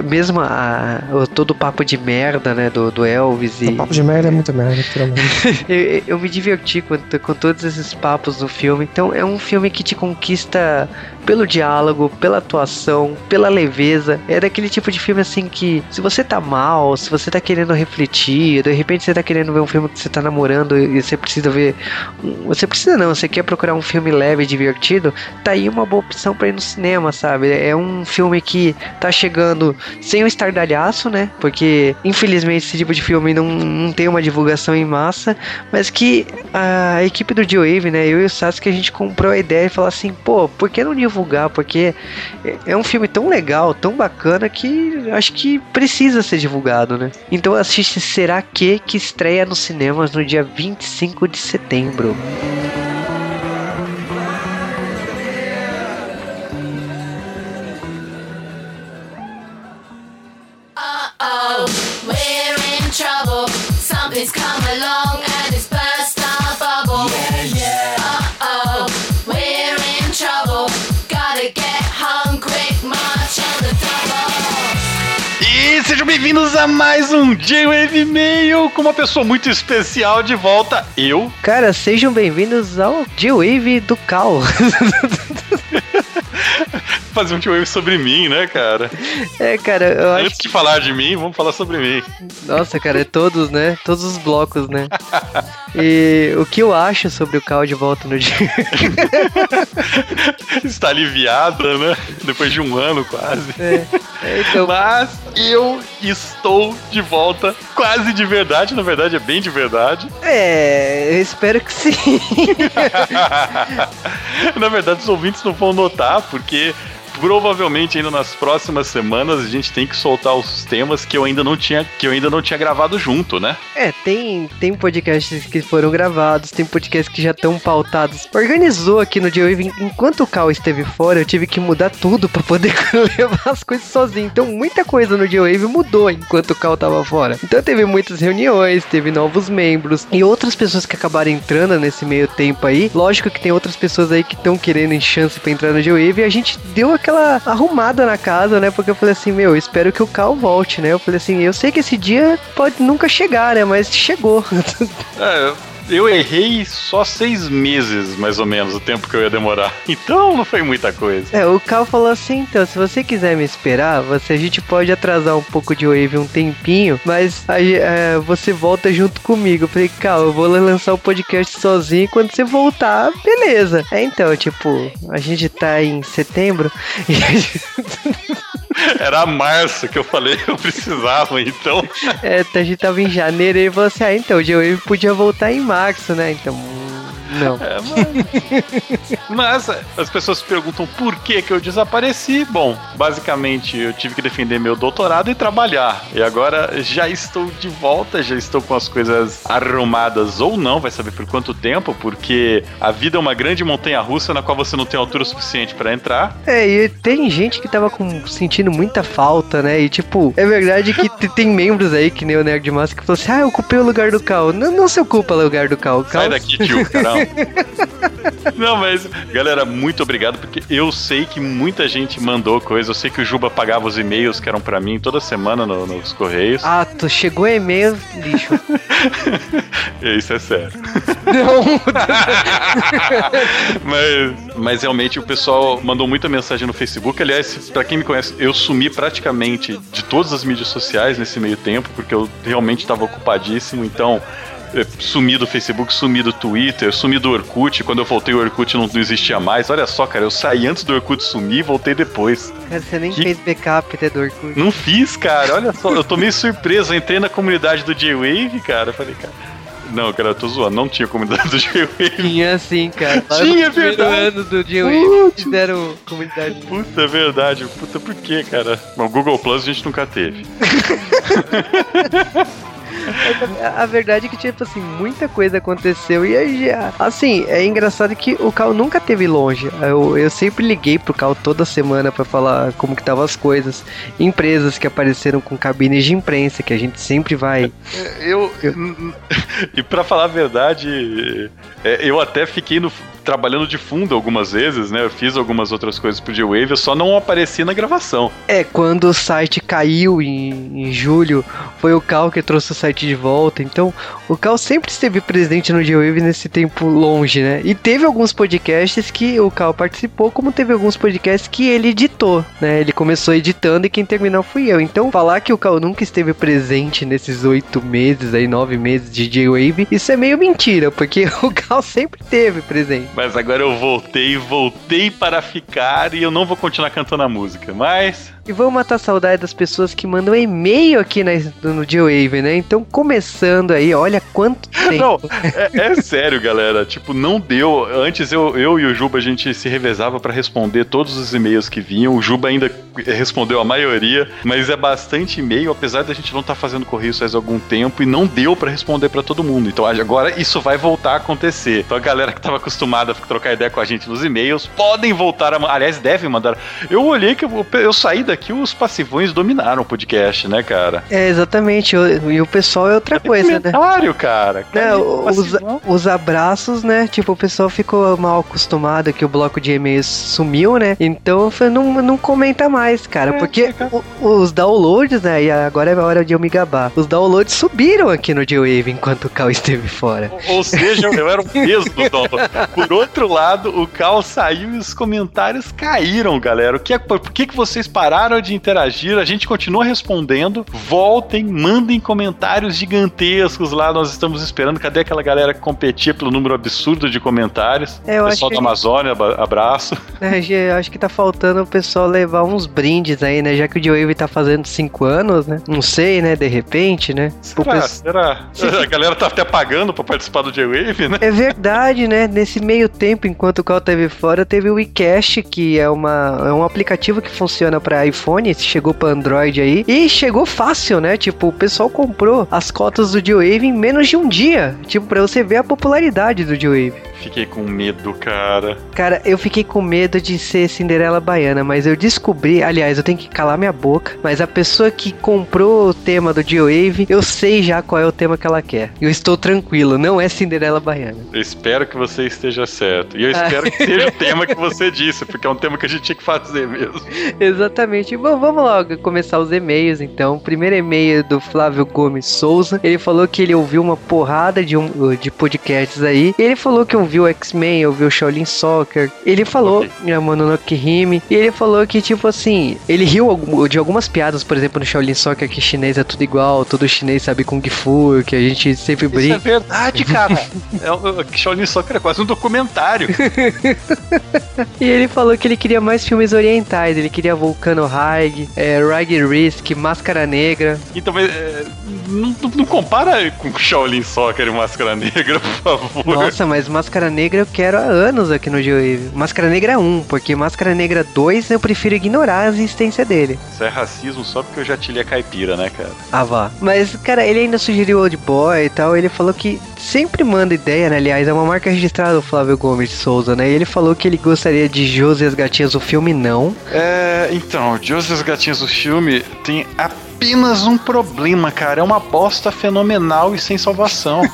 mesmo a, todo o papo de merda, né, do, do Elvis. E... O papo de merda é muito merda, eu, eu me diverti com, com todos esses papos no filme. Então, é um filme que te conquista pelo diálogo, pela atuação, pela leveza. É daquele tipo de filme assim que, se você tá mal, se você tá querendo refletir, de repente você tá querendo ver um filme que você tá namorando e você precisa ver. Você precisa não, você quer procurar um filme leve e divertido, tá aí uma boa opção para ir no cinema, sabe? É um filme que tá chegando sem o estardalhaço, né? Porque infelizmente esse tipo de filme não, não tem uma divulgação em massa, mas que a equipe do G-Wave, né? Eu e o Sasuke, a gente comprou a ideia e falou assim, pô, por que não divulgar? Porque é um filme tão legal, tão bacana que acho que precisa ser divulgado, né? Então assiste Será Que que estreia nos cinemas no dia 25 de setembro. Sejam bem-vindos a mais um J-Wave Mail com uma pessoa muito especial de volta, eu. Cara, sejam bem-vindos ao G-Wave do Cal. Fazer um J-Wave sobre mim, né, cara? é, cara, eu acho Antes de falar de mim, vamos falar sobre mim. Nossa, cara, é todos, né? Todos os blocos, né? E o que eu acho sobre o Cal de volta no dia. Está aliviada, né? Depois de um ano quase. É, é, então, Mas eu estou de volta, quase de verdade, na verdade é bem de verdade. é, eu espero que sim. na verdade, os ouvintes não vão notar, porque provavelmente ainda nas próximas semanas a gente tem que soltar os temas que eu ainda não tinha, que eu ainda não tinha gravado junto, né? É, tem, tem podcasts que foram gravados, tem podcasts que já estão pautados. Organizou aqui no J-Wave, enquanto o Cal esteve fora, eu tive que mudar tudo pra poder levar as coisas sozinho. Então muita coisa no J-Wave mudou enquanto o Cal tava fora. Então teve muitas reuniões, teve novos membros e outras pessoas que acabaram entrando nesse meio tempo aí. Lógico que tem outras pessoas aí que estão querendo chance pra entrar no J-Wave e a gente deu aquela arrumada na casa, né? Porque eu falei assim, meu, espero que o Cal volte, né? Eu falei assim, eu sei que esse dia pode nunca chegar, né? Mas chegou. É, eu errei só seis meses, mais ou menos, o tempo que eu ia demorar. Então não foi muita coisa. É, o Cal falou assim, então, se você quiser me esperar, você, a gente pode atrasar um pouco de Wave um tempinho, mas é, você volta junto comigo. Eu falei, Cal, eu vou lançar o podcast sozinho, quando você voltar, beleza. É, então, tipo, a gente tá em setembro, e a gente, Era março que eu falei que eu precisava, então. é, a gente tava em janeiro, e ele falou assim, ah, então, o podia voltar em março, né, então... Não. É, mas... mas as pessoas se perguntam por que, que eu desapareci. Bom, basicamente eu tive que defender meu doutorado e trabalhar. E agora já estou de volta, já estou com as coisas arrumadas ou não, vai saber por quanto tempo, porque a vida é uma grande montanha russa na qual você não tem altura suficiente para entrar. É, e tem gente que tava com, sentindo muita falta, né? E tipo, é verdade que te- tem membros aí, que nem o Nerd Massa, que falou assim: ah, eu ocupei o lugar do Cal. Não, não se ocupa o lugar do Cal. Cal Sai daqui, tio, caramba. Não, mas, galera, muito obrigado, porque eu sei que muita gente mandou coisa. Eu sei que o Juba pagava os e-mails que eram pra mim toda semana no- nos Correios. Ah, tu chegou e-mail, lixo. Isso é sério. não. mas, mas realmente o pessoal mandou muita mensagem no Facebook. Aliás, pra quem me conhece, eu sumi praticamente de todas as mídias sociais nesse meio tempo, porque eu realmente estava ocupadíssimo. Então, sumi do Facebook, sumi do Twitter, sumi do Orkut. Quando eu voltei, o Orkut não, não existia mais. Olha só, cara, eu saí antes do Orkut sumir e voltei depois. Cara, você nem Que- fez backup até do Orkut. Não fiz, cara. Olha só, eu tô meio surpreso. Eu entrei na comunidade do J-Wave, cara. Falei, cara. Não, cara, eu tô zoando. Não tinha comunidade do J-Wave. Tinha sim, cara. Lá Tinha, no primeiro verdade. ano do J-Wave fizeram comunidade. Puta, é verdade. Puta, por quê, cara? Bom, Google Plus a gente nunca teve. A- A verdade é que, tipo assim, muita coisa aconteceu. E aí, já- assim, é engraçado que o Cal nunca teve longe. Eu, eu sempre liguei pro Cal toda semana pra falar como que estavam as coisas. Empresas que apareceram com cabines de imprensa, que a gente sempre vai. Eu. e pra falar a verdade, é, eu até fiquei no- trabalhando de fundo algumas vezes, né? Eu fiz algumas outras coisas pro J-Wave, eu só não apareci na gravação. É, quando o site caiu em, em julho, foi o Cal que trouxe o site de volta. Então, o Cal sempre esteve presente no J-Wave nesse tempo longe, né? E teve alguns podcasts que o Cal participou, como teve alguns podcasts que ele editou, né? Ele começou editando e quem terminou fui eu. Então, falar que o Cal nunca esteve presente nesses oito meses, aí nove meses de J-Wave, isso é meio mentira, porque o Cal sempre esteve presente. Mas agora eu voltei, voltei para ficar e eu não vou continuar cantando a música. Mas. E vamos matar a saudade das pessoas que mandam e-mail aqui na, no J-Wave, né? Então, começando aí, olha quanto tempo. Não, é, é sério, galera. Tipo, não deu. Antes eu, eu e o Juba a gente se revezava para responder todos os e-mails que vinham. O Juba ainda respondeu a maioria, mas é bastante e-mail, apesar da gente não estar fazendo correio faz algum tempo e não deu pra responder pra todo mundo. Então agora isso vai voltar a acontecer. Então a galera que tava acostumada a trocar ideia com a gente nos e-mails podem voltar a. Aliás, devem mandar. Eu olhei que eu, eu saí daqui, os passivões dominaram o podcast, né, cara? É, exatamente. E o pessoal é outra coisa, né? Comentário, cara. O os, os abraços, né? Tipo, o pessoal ficou mal acostumado que o bloco de e-mails sumiu, né? Então, foi, não, não comenta mais, cara. É, porque fica- o- os downloads, né? E agora é a hora de eu me gabar. Os downloads subiram aqui no G-Wave enquanto o Cal esteve fora. Ou- Ou seja, eu era o peso do download. Por outro lado, o Cal saiu e os comentários caíram, galera. O que é, por que, que vocês pararam de interagir? A gente continua respondendo. Voltem, mandem comentários gigantescos lá. Nós estamos esperando. Cadê aquela galera que competia pelo número absurdo de comentários? É, eu Pessoal da Amazônia, abraço. É, acho que tá faltando o pessoal levar uns brindes aí, né? Já que o G-Wave tá fazendo 5 anos, né? Não sei, né? De repente, né? Será? pes- Será? A galera tá até pagando pra participar do J-Wave, né? É verdade, né? Nesse meio tempo, enquanto o Cal teve fora, teve o WeCache, que é, uma, é um aplicativo que funciona pra iPhone, chegou pra Android aí, e chegou fácil, né? Tipo, o pessoal comprou as cotas do G-Wave em menos de um dia. Tipo, pra você ver a popularidade do G-Wave. Fiquei com medo, cara. Cara, eu fiquei com medo de ser Cinderela Baiana, mas eu descobri, aliás, eu tenho que calar minha boca, mas a pessoa que comprou o tema do G-Wave, eu sei já qual é o tema que ela quer. Eu estou tranquilo, não é Cinderela Baiana. Eu espero que você esteja certo. E eu espero que seja o tema que você disse, porque é um tema que a gente tinha que fazer mesmo. Exatamente. Bom, vamos logo começar os e-mails então. O primeiro e-mail do Flávio Gomes Souza. Ele falou que ele ouviu uma porrada de, um, de podcasts aí. Ele falou que ouviu X-Men, ouviu Shaolin Soccer. Ele falou Ok. okay. Mononoke Hime. E ele falou que, tipo assim, ele riu de algumas piadas, por exemplo, no Shaolin Soccer, que chinês é tudo igual, todo chinês sabe Kung Fu, que a gente sempre Isso é brinca. verdade, cara. É, Shaolin Soccer é quase um documentário. E ele falou que ele queria mais filmes orientais. Ele queria Volcano High, é, Rag Risk, Máscara Negra. Então, mas, é, não, não- compara com Shaolin Soccer e Máscara Negra, por favor. Nossa, mas Máscara Negra eu quero há anos aqui no G-Wave. Máscara Negra 1, porque Máscara Negra 2 eu prefiro ignorar a existência dele. Isso é racismo só porque eu já tilhei a caipira, né, cara? Ah, vá. Mas, cara, ele ainda sugeriu Old Boy e tal. Ele falou que sempre manda ideia, né? Aliás, é uma marca registrada do Flávio Gomes de Souza, né? E ele falou que ele gostaria de Josi e as Gatinhas, o filme não. É, então, Joseph e os Gatinhos do filme tem apenas um problema, cara. É uma bosta fenomenal e sem salvação.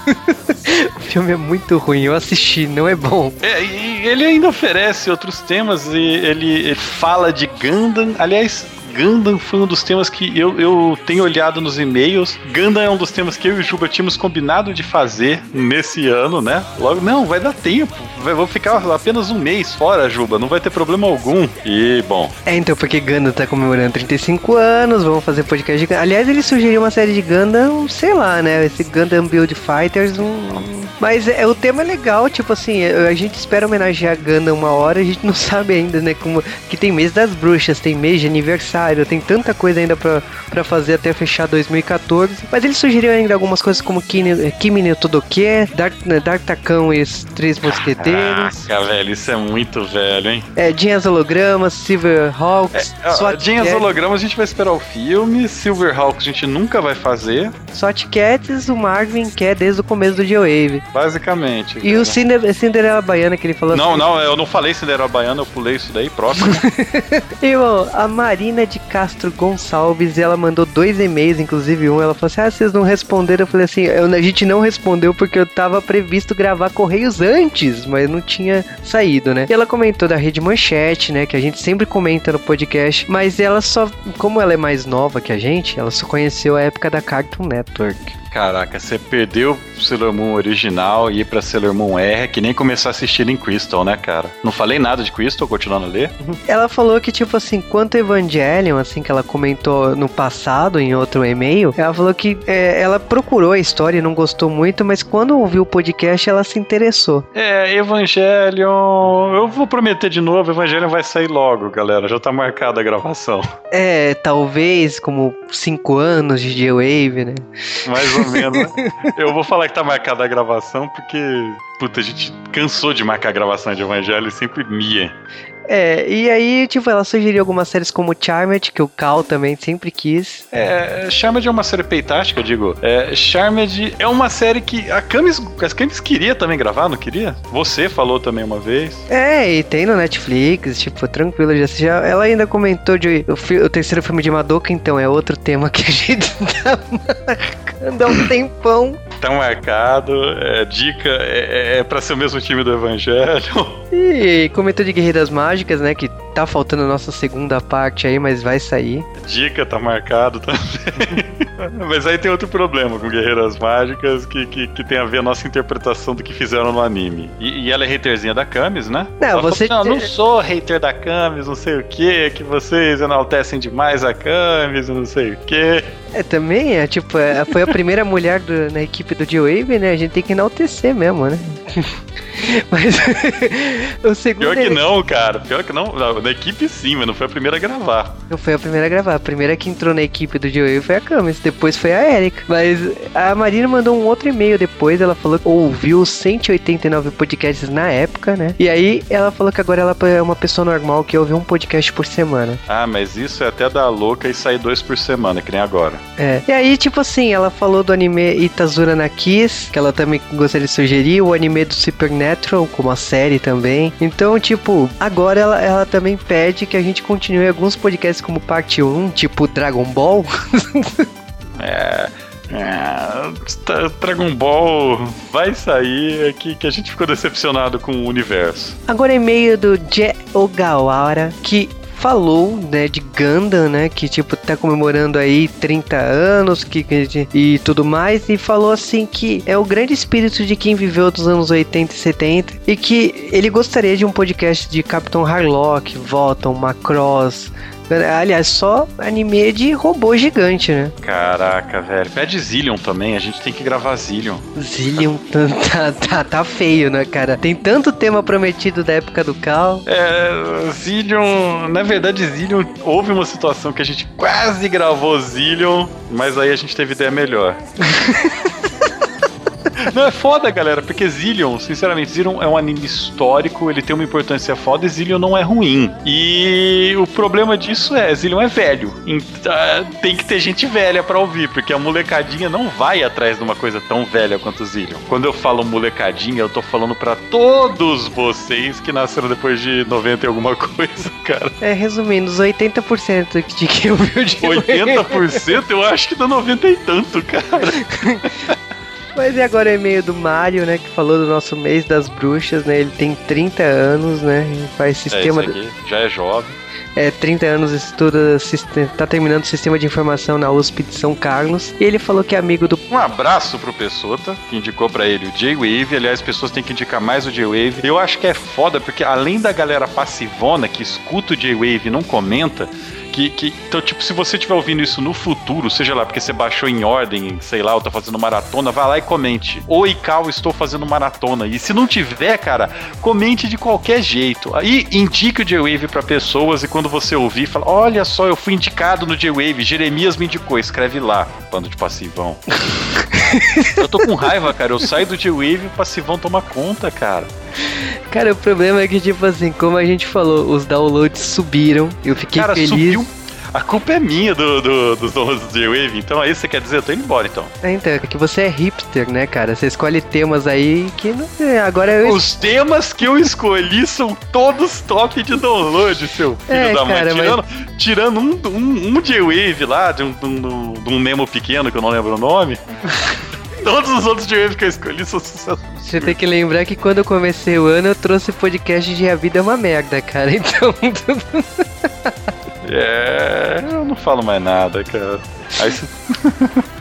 O filme é muito ruim, eu assisti, não é bom. É, e ele ainda oferece outros temas e ele, ele fala de Gundam. Aliás, Gundam foi um dos temas que eu, eu tenho olhado nos e-mails. Gundam é um dos temas que eu e o Juba tínhamos combinado de fazer nesse ano, né? Logo, não, vai dar tempo. Vai, vou ficar apenas um mês fora, Juba. Não vai ter problema algum. E, bom, É, então, porque Gundam tá comemorando 35 anos, vamos fazer podcast de Gundam. Aliás, ele sugeriu uma série de Gundam, sei lá, né? Esse Gundam Build Fighters, um... Mas é, o tema é legal, tipo assim, a gente espera homenagear Gundam uma hora, a gente não sabe ainda, né? Como que tem mês das bruxas, tem mês de aniversário, tem tanta coisa ainda pra, pra fazer até fechar 2014. Mas ele sugeriu ainda algumas coisas como Kimi, no Todoke, Dark, Dark Takão e os Três Mosqueteiros. Caraca, velho, isso é muito velho, hein? É, Dinhas Hologramas, Silver Hawks, Só SWAT Dinhas Cats- hologramas a gente vai esperar o filme, Silverhawks a gente nunca vai fazer, SWAT Cats, o Marvin quer desde o começo do G-Wave. basicamente. E o Cinder Cinderela Baiana que ele falou Não, assim. não, eu não falei Cinderela Baiana, eu pulei isso daí, próximo. E, ó, a Marina de Castro Gonçalves, ela mandou dois e-mails, inclusive um. Ela falou assim: Ah, vocês não responderam. Eu falei assim: a gente não respondeu porque eu tava previsto gravar Correios antes, mas não tinha saído, né? E ela comentou da Rede Manchete, né? Que a gente sempre comenta no podcast, mas ela só, como ela é mais nova que a gente, ela só conheceu a época da Cartoon Network. Caraca, você perdeu o Sailor Moon original e ir pra Sailor Moon R, que nem começar a assistir em Crystal, né, cara? Não falei nada de Crystal, continuando a ler. Ela falou que, tipo assim, quanto Evangelion, assim, que ela comentou no passado, em outro e-mail, ela falou que é, ela procurou a história e não gostou muito, mas quando ouviu o podcast, ela se interessou. É, Evangelion. Eu vou prometer de novo, Evangelion vai sair logo, galera. Já tá marcada a gravação. É, talvez como cinco anos de J-Wave, né? Mais ou menos. né? Eu vou falar que tá marcada a gravação porque, puta, a gente cansou de marcar a gravação de Evangelho e sempre mia. É, e aí, tipo, ela sugeriu algumas séries como Charmed, que o Cal também sempre quis. É, Charmed é uma série peitástica, eu digo. É, Charmed é uma série que a Camis, a Camis queria também gravar, não queria? Você falou também uma vez. É, e tem no Netflix, tipo, tranquilo, já, já Ela ainda comentou de o, fi- o terceiro filme de Madoka, então é outro tema que a gente tá marcando há um tempão. Tá marcado, é, dica, é, é, é pra ser o mesmo time do Evangelho. E comentou de Guerreiras Mágicas, né? Que tá faltando a nossa segunda parte aí, mas vai sair. Dica tá marcado também. Mas aí tem outro problema com Guerreiras Mágicas que, que, que tem a ver a nossa interpretação do que fizeram no anime. E, e ela é haterzinha da Camis, né? Não, Ela falou você assim, não, não sou hater da Camis, não sei o que, que vocês enaltecem demais a Camis, não sei o que. É, também, é, tipo, é, foi a primeira mulher do- na equipe do J-Wave, né? A gente tem que enaltecer mesmo, né? Mas o segundo. Pior que não, cara. Pior que não. Equipe sim, mas não foi a primeira a gravar. Não foi a primeira a gravar. A primeira que entrou na equipe do Joey foi a Camis, depois foi a Erika. Mas a Marina mandou um outro e-mail depois. Ela falou que ouviu 189 podcasts na época, né? E aí ela falou que agora ela é uma pessoa normal que ouve um podcast por semana. Ah, mas isso é até dar louca e sair dois por semana, que nem agora. É. E aí, tipo assim, ela falou do anime Itazura na Kiss, que ela também gostaria de sugerir, o anime do Supernatural, como a série também. Então, tipo, agora ela, ela também pede que a gente continue alguns podcasts como parte 1, tipo Dragon Ball. É. É, Tra- Dragon Ball vai sair aqui que a gente ficou decepcionado com o universo. Agora e-mail do Je Ogawara, que falou, né, de Gundam, né, que tipo tá comemorando aí 30 anos, que, que- e tudo mais, e falou assim que é o grande espírito de quem viveu dos anos 80 e 70 e que ele gostaria de um podcast de Capitão Harlock, Voton, Macross, aliás, só anime de robô gigante, né? Caraca, velho. Pede Zillion também, a gente tem que gravar Zillion. Zillion tá, tá, tá feio, né, cara? Tem tanto tema prometido da época do Cal. É, Zillion, na verdade, Zillion, houve uma situação que a gente quase gravou Zillion, mas aí a gente teve ideia melhor. Não, é foda, galera, porque Zillion, sinceramente, Zillion é um anime histórico, ele tem uma importância foda e Zillion não é ruim. E o problema disso é, Zillion é velho. Então, tem que ter gente velha pra ouvir, porque a molecadinha não vai atrás de uma coisa tão velha quanto Zillion. Quando eu falo molecadinha, eu tô falando pra todos vocês que nasceram depois de 90 e alguma coisa, cara. É, resumindo, os 80% de quem ouviu de 80% eu acho que dá 90 e tanto, cara. Mas e agora o e-mail do Mário, né? Que falou do nosso mês das bruxas, né? Ele tem 30 anos, né? e Faz É, sistema. esse aqui já é jovem. É, 30 anos estuda, tá terminando o sistema de informação na USP de São Carlos. E ele falou que é amigo do. Um abraço pro Pessota, que indicou pra ele o J-Wave. Aliás, pessoas têm que indicar mais o J-Wave. Eu acho que é foda, porque além da galera passivona que escuta o J-Wave e não comenta, que, que- Então, tipo, se você estiver ouvindo isso no futuro, seja lá porque você baixou em ordem, sei lá, ou tá fazendo maratona, vai lá e comente. Oi, Cal, estou fazendo maratona. E se não tiver, cara, comente de qualquer jeito. Aí indique o J-Wave pra pessoas e quando você ouvir, fala: Olha só, eu fui indicado no J-Wave, Jeremias me indicou, escreve lá, bando de passivão. eu tô com raiva, cara. Eu saio do J-Wave e o passivão toma conta, cara. Cara, o problema é que, tipo assim, como a gente falou, os downloads subiram. Eu fiquei cara, feliz. subiu. A culpa é minha do, do- dos donos do J-Wave, então aí você quer dizer, eu tô indo embora então. É, então, é que você é hipster, né, cara? Você escolhe temas aí que não. é, Agora eu. Os temas que eu escolhi são todos top de download, seu filho É, da mãe. cara, mas- tirando tirando um, um, um J-Wave lá, de um, de, um, de um Nemo pequeno que eu não lembro o nome. Todos os outros J-Wave que eu escolhi são sucesso. Você tem que lembrar que quando eu comecei o ano eu trouxe podcast de A Vida é uma Merda, cara. Então. É, eu não falo mais nada, cara. Aí você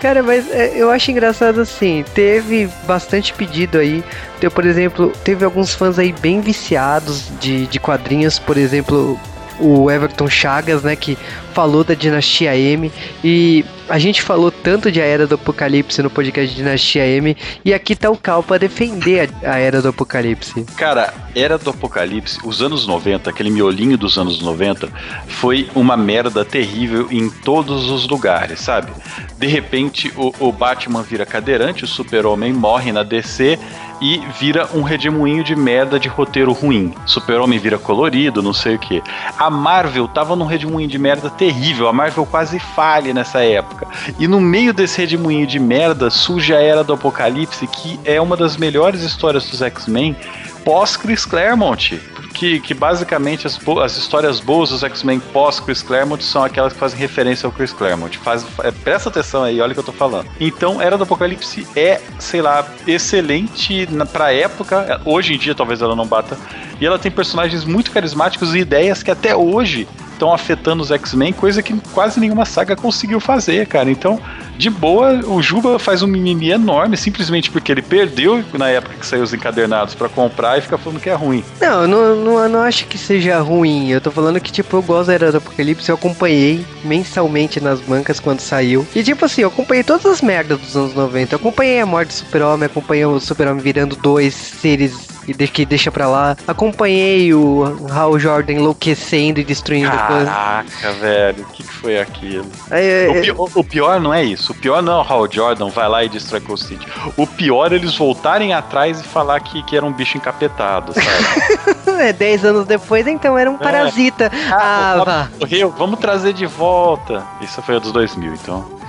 Cara, mas é, eu acho engraçado assim, teve bastante pedido aí. Então, por exemplo, teve alguns fãs aí bem viciados de, de quadrinhos, por exemplo, o Everton Chagas, né, que falou da Dinastia M. E a gente falou tanto de A Era do Apocalipse no podcast Dinastia M, e aqui tá o Cal pra defender a, a Era do Apocalipse. Cara, Era do Apocalipse, os anos 90, aquele miolinho dos anos 90, foi uma merda terrível em todos os lugares, sabe? De repente, o, o Batman vira cadeirante, o Super-Homem morre na DC e vira um redemoinho de merda de roteiro ruim. Super-Homem vira colorido, não sei o que. A Marvel tava num redemoinho de merda terrível, a Marvel quase falha nessa época. E no meio desse redemoinho de merda surge a Era do Apocalipse, que é uma das melhores histórias dos X-Men pós Chris Claremont. Que, que basicamente as, as histórias boas dos X-Men pós Chris Claremont são aquelas que fazem referência ao Chris Claremont. Faz, é, presta atenção aí, olha o que eu tô falando. Então, Era do Apocalipse é, sei lá, excelente na, pra época. Hoje em dia talvez ela não bata. E ela tem personagens muito carismáticos e ideias que até hoje estão afetando os X-Men, coisa que quase nenhuma saga conseguiu fazer, cara. Então, de boa, o Juba faz um mimimi enorme, simplesmente porque ele perdeu na época que saiu os encadernados pra comprar e fica falando que é ruim. Não, eu não, não, não acho que seja ruim. Eu tô falando que, tipo, eu gosto da Era do Apocalipse. Eu acompanhei mensalmente nas bancas quando saiu. E, tipo assim, eu acompanhei todas as merdas dos anos 90. Eu acompanhei a morte do Super-Homem, acompanhei o Super-Homem virando dois seres que de- que deixa pra lá. Acompanhei o Hal Jordan enlouquecendo e destruindo coisas. Caraca, velho, o que, que foi aquilo? Aí, O é, pior, o pior não é isso. O pior não é o Hal Jordan vai lá e destrói Cold City. O pior é eles voltarem atrás e falar que, que era um bicho encapetado, sabe? é, 10 anos depois, então era um parasita. Ah, o vá. Morreu, vamos trazer de volta. Isso foi a dos 2000, então.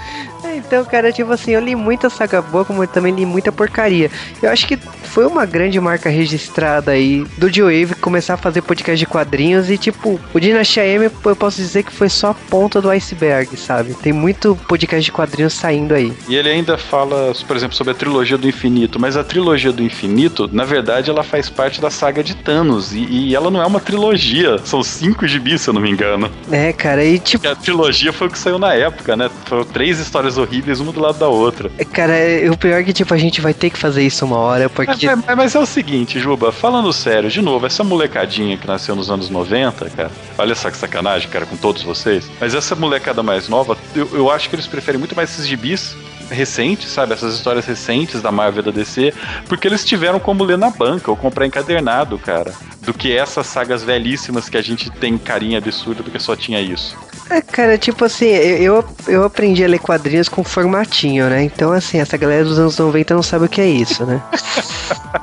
Então, cara, tipo assim, eu li muita saga boa, como eu também li muita porcaria. Eu acho que foi uma grande marca registrada aí do G-Wave começar a fazer podcast de quadrinhos e, tipo, o Dinastia M, eu posso dizer que foi só a ponta do iceberg, sabe? Tem muito podcast de quadrinhos saindo aí. E ele ainda fala, por exemplo, sobre a trilogia do infinito, mas a trilogia do infinito, na verdade, ela faz parte da saga de Thanos, e, e ela não é uma trilogia, são cinco gibis, se eu não me engano. É, cara, e tipo, Porque a trilogia foi o que saiu na época, né? Foram três histórias horríveis, uma do lado da outra. cara, é- o pior é que, tipo, a gente vai ter que fazer isso uma hora, porque. Mas, mas- mas é o seguinte, Juba, falando sério, de novo, essa molecadinha que nasceu nos anos 90, cara, olha só que sacanagem, cara, com todos vocês, mas essa molecada mais nova, eu, eu acho que eles preferem muito mais esses gibis recentes, sabe? Essas histórias recentes da Marvel e da DC, porque eles tiveram como ler na banca ou comprar encadernado, cara, do que essas sagas velhíssimas que a gente tem carinha absurda porque só tinha isso. É, cara, tipo assim, eu, eu aprendi a ler quadrinhos com formatinho, né? Então, assim, essa galera dos anos 90 não sabe o que é isso, né?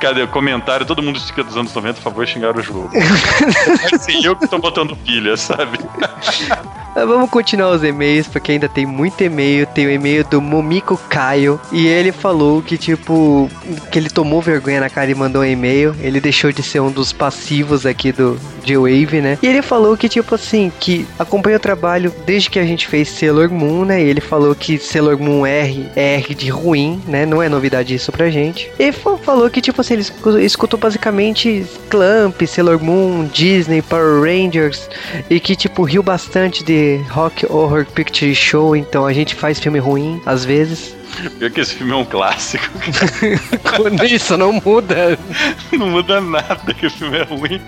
Cadê o comentário? Todo mundo fica dos anos 90, por favor, xingar o jogo. assim, eu que tô botando pilha, sabe? Mas Vamos continuar os e-mails, porque ainda tem muito e-mail. Tem o e-mail do Momiko Caio. E ele falou que, tipo, que ele tomou vergonha na cara e mandou um e-mail. Ele deixou de ser um dos passivos aqui do G-Wave, né? E ele falou que, tipo assim, que acompanha o trabalho desde que a gente fez Sailor Moon, né? E ele falou que Sailor Moon R é R de ruim, né? Não é novidade isso pra gente. E fa- falou que, tipo assim, ele escu- escutou basicamente Clamp, Sailor Moon, Disney, Power Rangers. E que, tipo, riu bastante de Rock Horror Picture Show. Então a gente faz filme ruim, às vezes. Pior que esse filme é um clássico. Quando isso não muda. Não muda nada que o filme é ruim.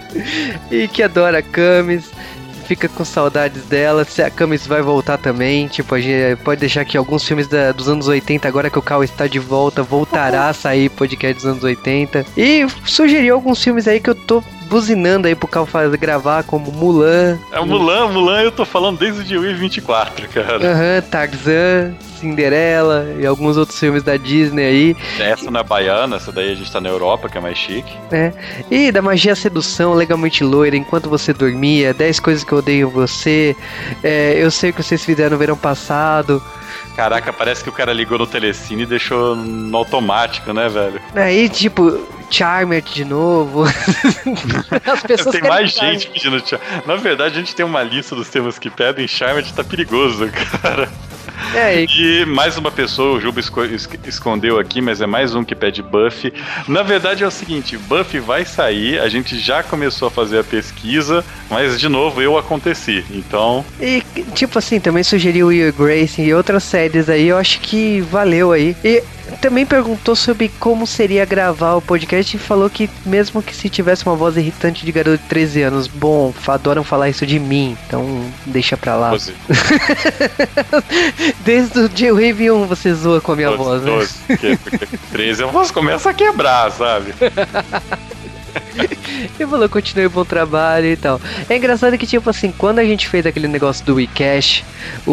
E que adora a Camis. Fica com saudades dela. Se a Camis vai voltar também. Tipo, a gente pode deixar que alguns filmes da- dos anos 80, agora que o Cal está de volta, voltará a sair podcast dos anos 80. E sugeriu alguns filmes aí que eu tô buzinando aí pro Cal fazer, gravar, como Mulan. É Mulan, Mulan eu tô falando desde o dia 24, cara. Aham, Tarzan, Cinderela e alguns outros filmes da Disney aí. Essa não é baiana, essa daí a gente tá na Europa, que é mais chique. né? E da magia à sedução, legalmente loira, enquanto você dormia, 10 coisas que eu odeio em você. é, eu sei o que vocês fizeram no verão passado. Caraca, parece que o cara ligou no telecine e deixou no automático, né, velho? Aí, tipo, Charmed de novo. As pessoas tem mais Charmed. gente pedindo Charmed. Na verdade, a gente tem uma lista dos temas que pedem. Charmed tá perigoso, cara. É, e E mais uma pessoa, o Juba esco- es- escondeu aqui, mas é mais um que pede buff. Na verdade é o seguinte, buff vai sair, a gente já começou a fazer a pesquisa, mas de novo eu aconteci. Então, E, tipo assim, também sugeriu Will e Grace e outras séries aí, eu acho que valeu aí. E também perguntou sobre como seria gravar o podcast e falou que mesmo que se tivesse uma voz irritante de garoto de 13 anos, bom, adoram falar isso de mim, então deixa pra lá. Desde o J-Wave 1 você zoa com a minha voz, né? 12, porque, porque 13 a voz começa a quebrar, sabe? Ele falou, continue bom trabalho e tal. É engraçado que, tipo assim, quando a gente fez aquele negócio do WeCash, um,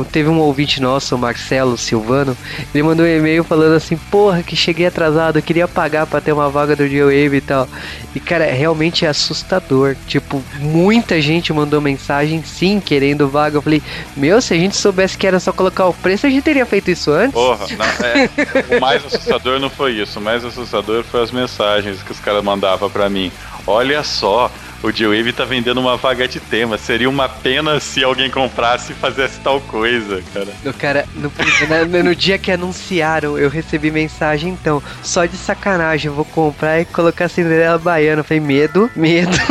o- teve um ouvinte nosso, o Marcelo Silvano, ele mandou um e-mail falando assim, porra, que cheguei atrasado, queria pagar pra ter uma vaga do G-Wave e tal. E, cara, realmente é assustador. Tipo, muita gente mandou mensagem, sim, querendo vaga. Eu falei, meu, se a gente soubesse que era só colocar o preço, a gente teria feito isso antes. Porra, não, é, o mais assustador não foi isso. O mais assustador foi as mensagens que os caras mandavam pra mim. Olha só, o J-Wave tá vendendo uma vaga de tema. Seria uma pena se alguém comprasse e fizesse tal coisa, cara. No cara, no, na- no dia que anunciaram, eu recebi mensagem, então, só de sacanagem, eu vou comprar e colocar Cinderela Baiana. Eu falei, medo, medo.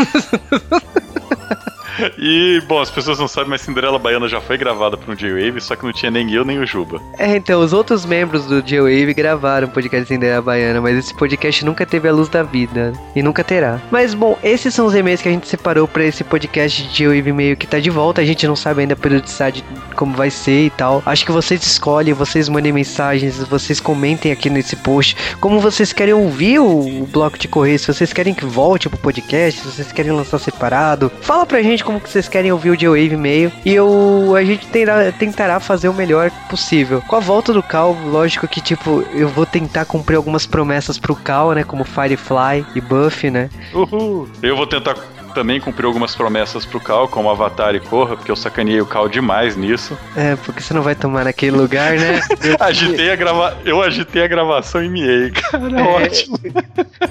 E, bom, as pessoas não sabem, mas Cinderela Baiana já foi gravada por um J-Wave, só que não tinha nem eu nem o Juba. É, então, os outros membros do J-Wave gravaram o podcast Cinderela Baiana, mas esse podcast nunca teve a luz da vida. E nunca terá. Mas, bom, esses são os e-mails que a gente separou pra esse podcast de J-Wave meio que tá de volta. A gente não sabe ainda a periodicidade como vai ser e tal. Acho que vocês escolhem, vocês mandem mensagens, vocês comentem aqui nesse post como vocês querem ouvir o, o bloco de correio, se vocês querem que volte pro podcast, se vocês querem lançar separado. Fala pra gente como que vocês querem ouvir o J-Wave meio e eu, a gente tentará, tentará fazer o melhor possível. Com a volta do Cal, lógico que tipo, eu vou tentar cumprir algumas promessas pro Cal, né, como Firefly e Buffy, né? Uhul! Eu vou tentar também cumprir algumas promessas pro Cal, como Avatar e Corra, porque eu sacaneei o Cal demais nisso. É, porque você não vai tomar naquele lugar, né? Agitei a grava... Eu agitei a gravação e miei, cara. É. Ótimo.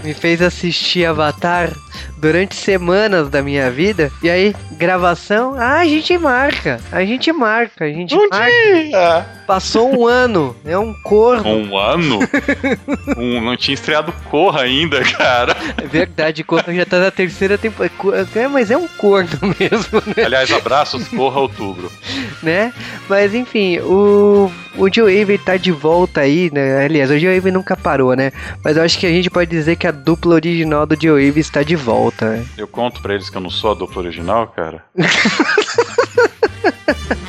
me fez assistir Avatar durante semanas da minha vida. E aí, gravação, ah, a gente marca, a gente marca, a gente Um marca. dia! Passou um ano, é um corno. Um ano? Um, não tinha estreado Corra ainda, cara. É verdade, corno já tá na terceira temporada. É, mas é um corno mesmo, né? Aliás, abraços, Corra outubro. né? Mas enfim, o, o Joe Wave tá de volta aí, né? Aliás, o Joe Wave nunca parou, né? Mas eu acho que a gente pode dizer que a dupla original do Joe Wave está de volta, né? Eu conto pra eles que eu não sou a dupla original, cara.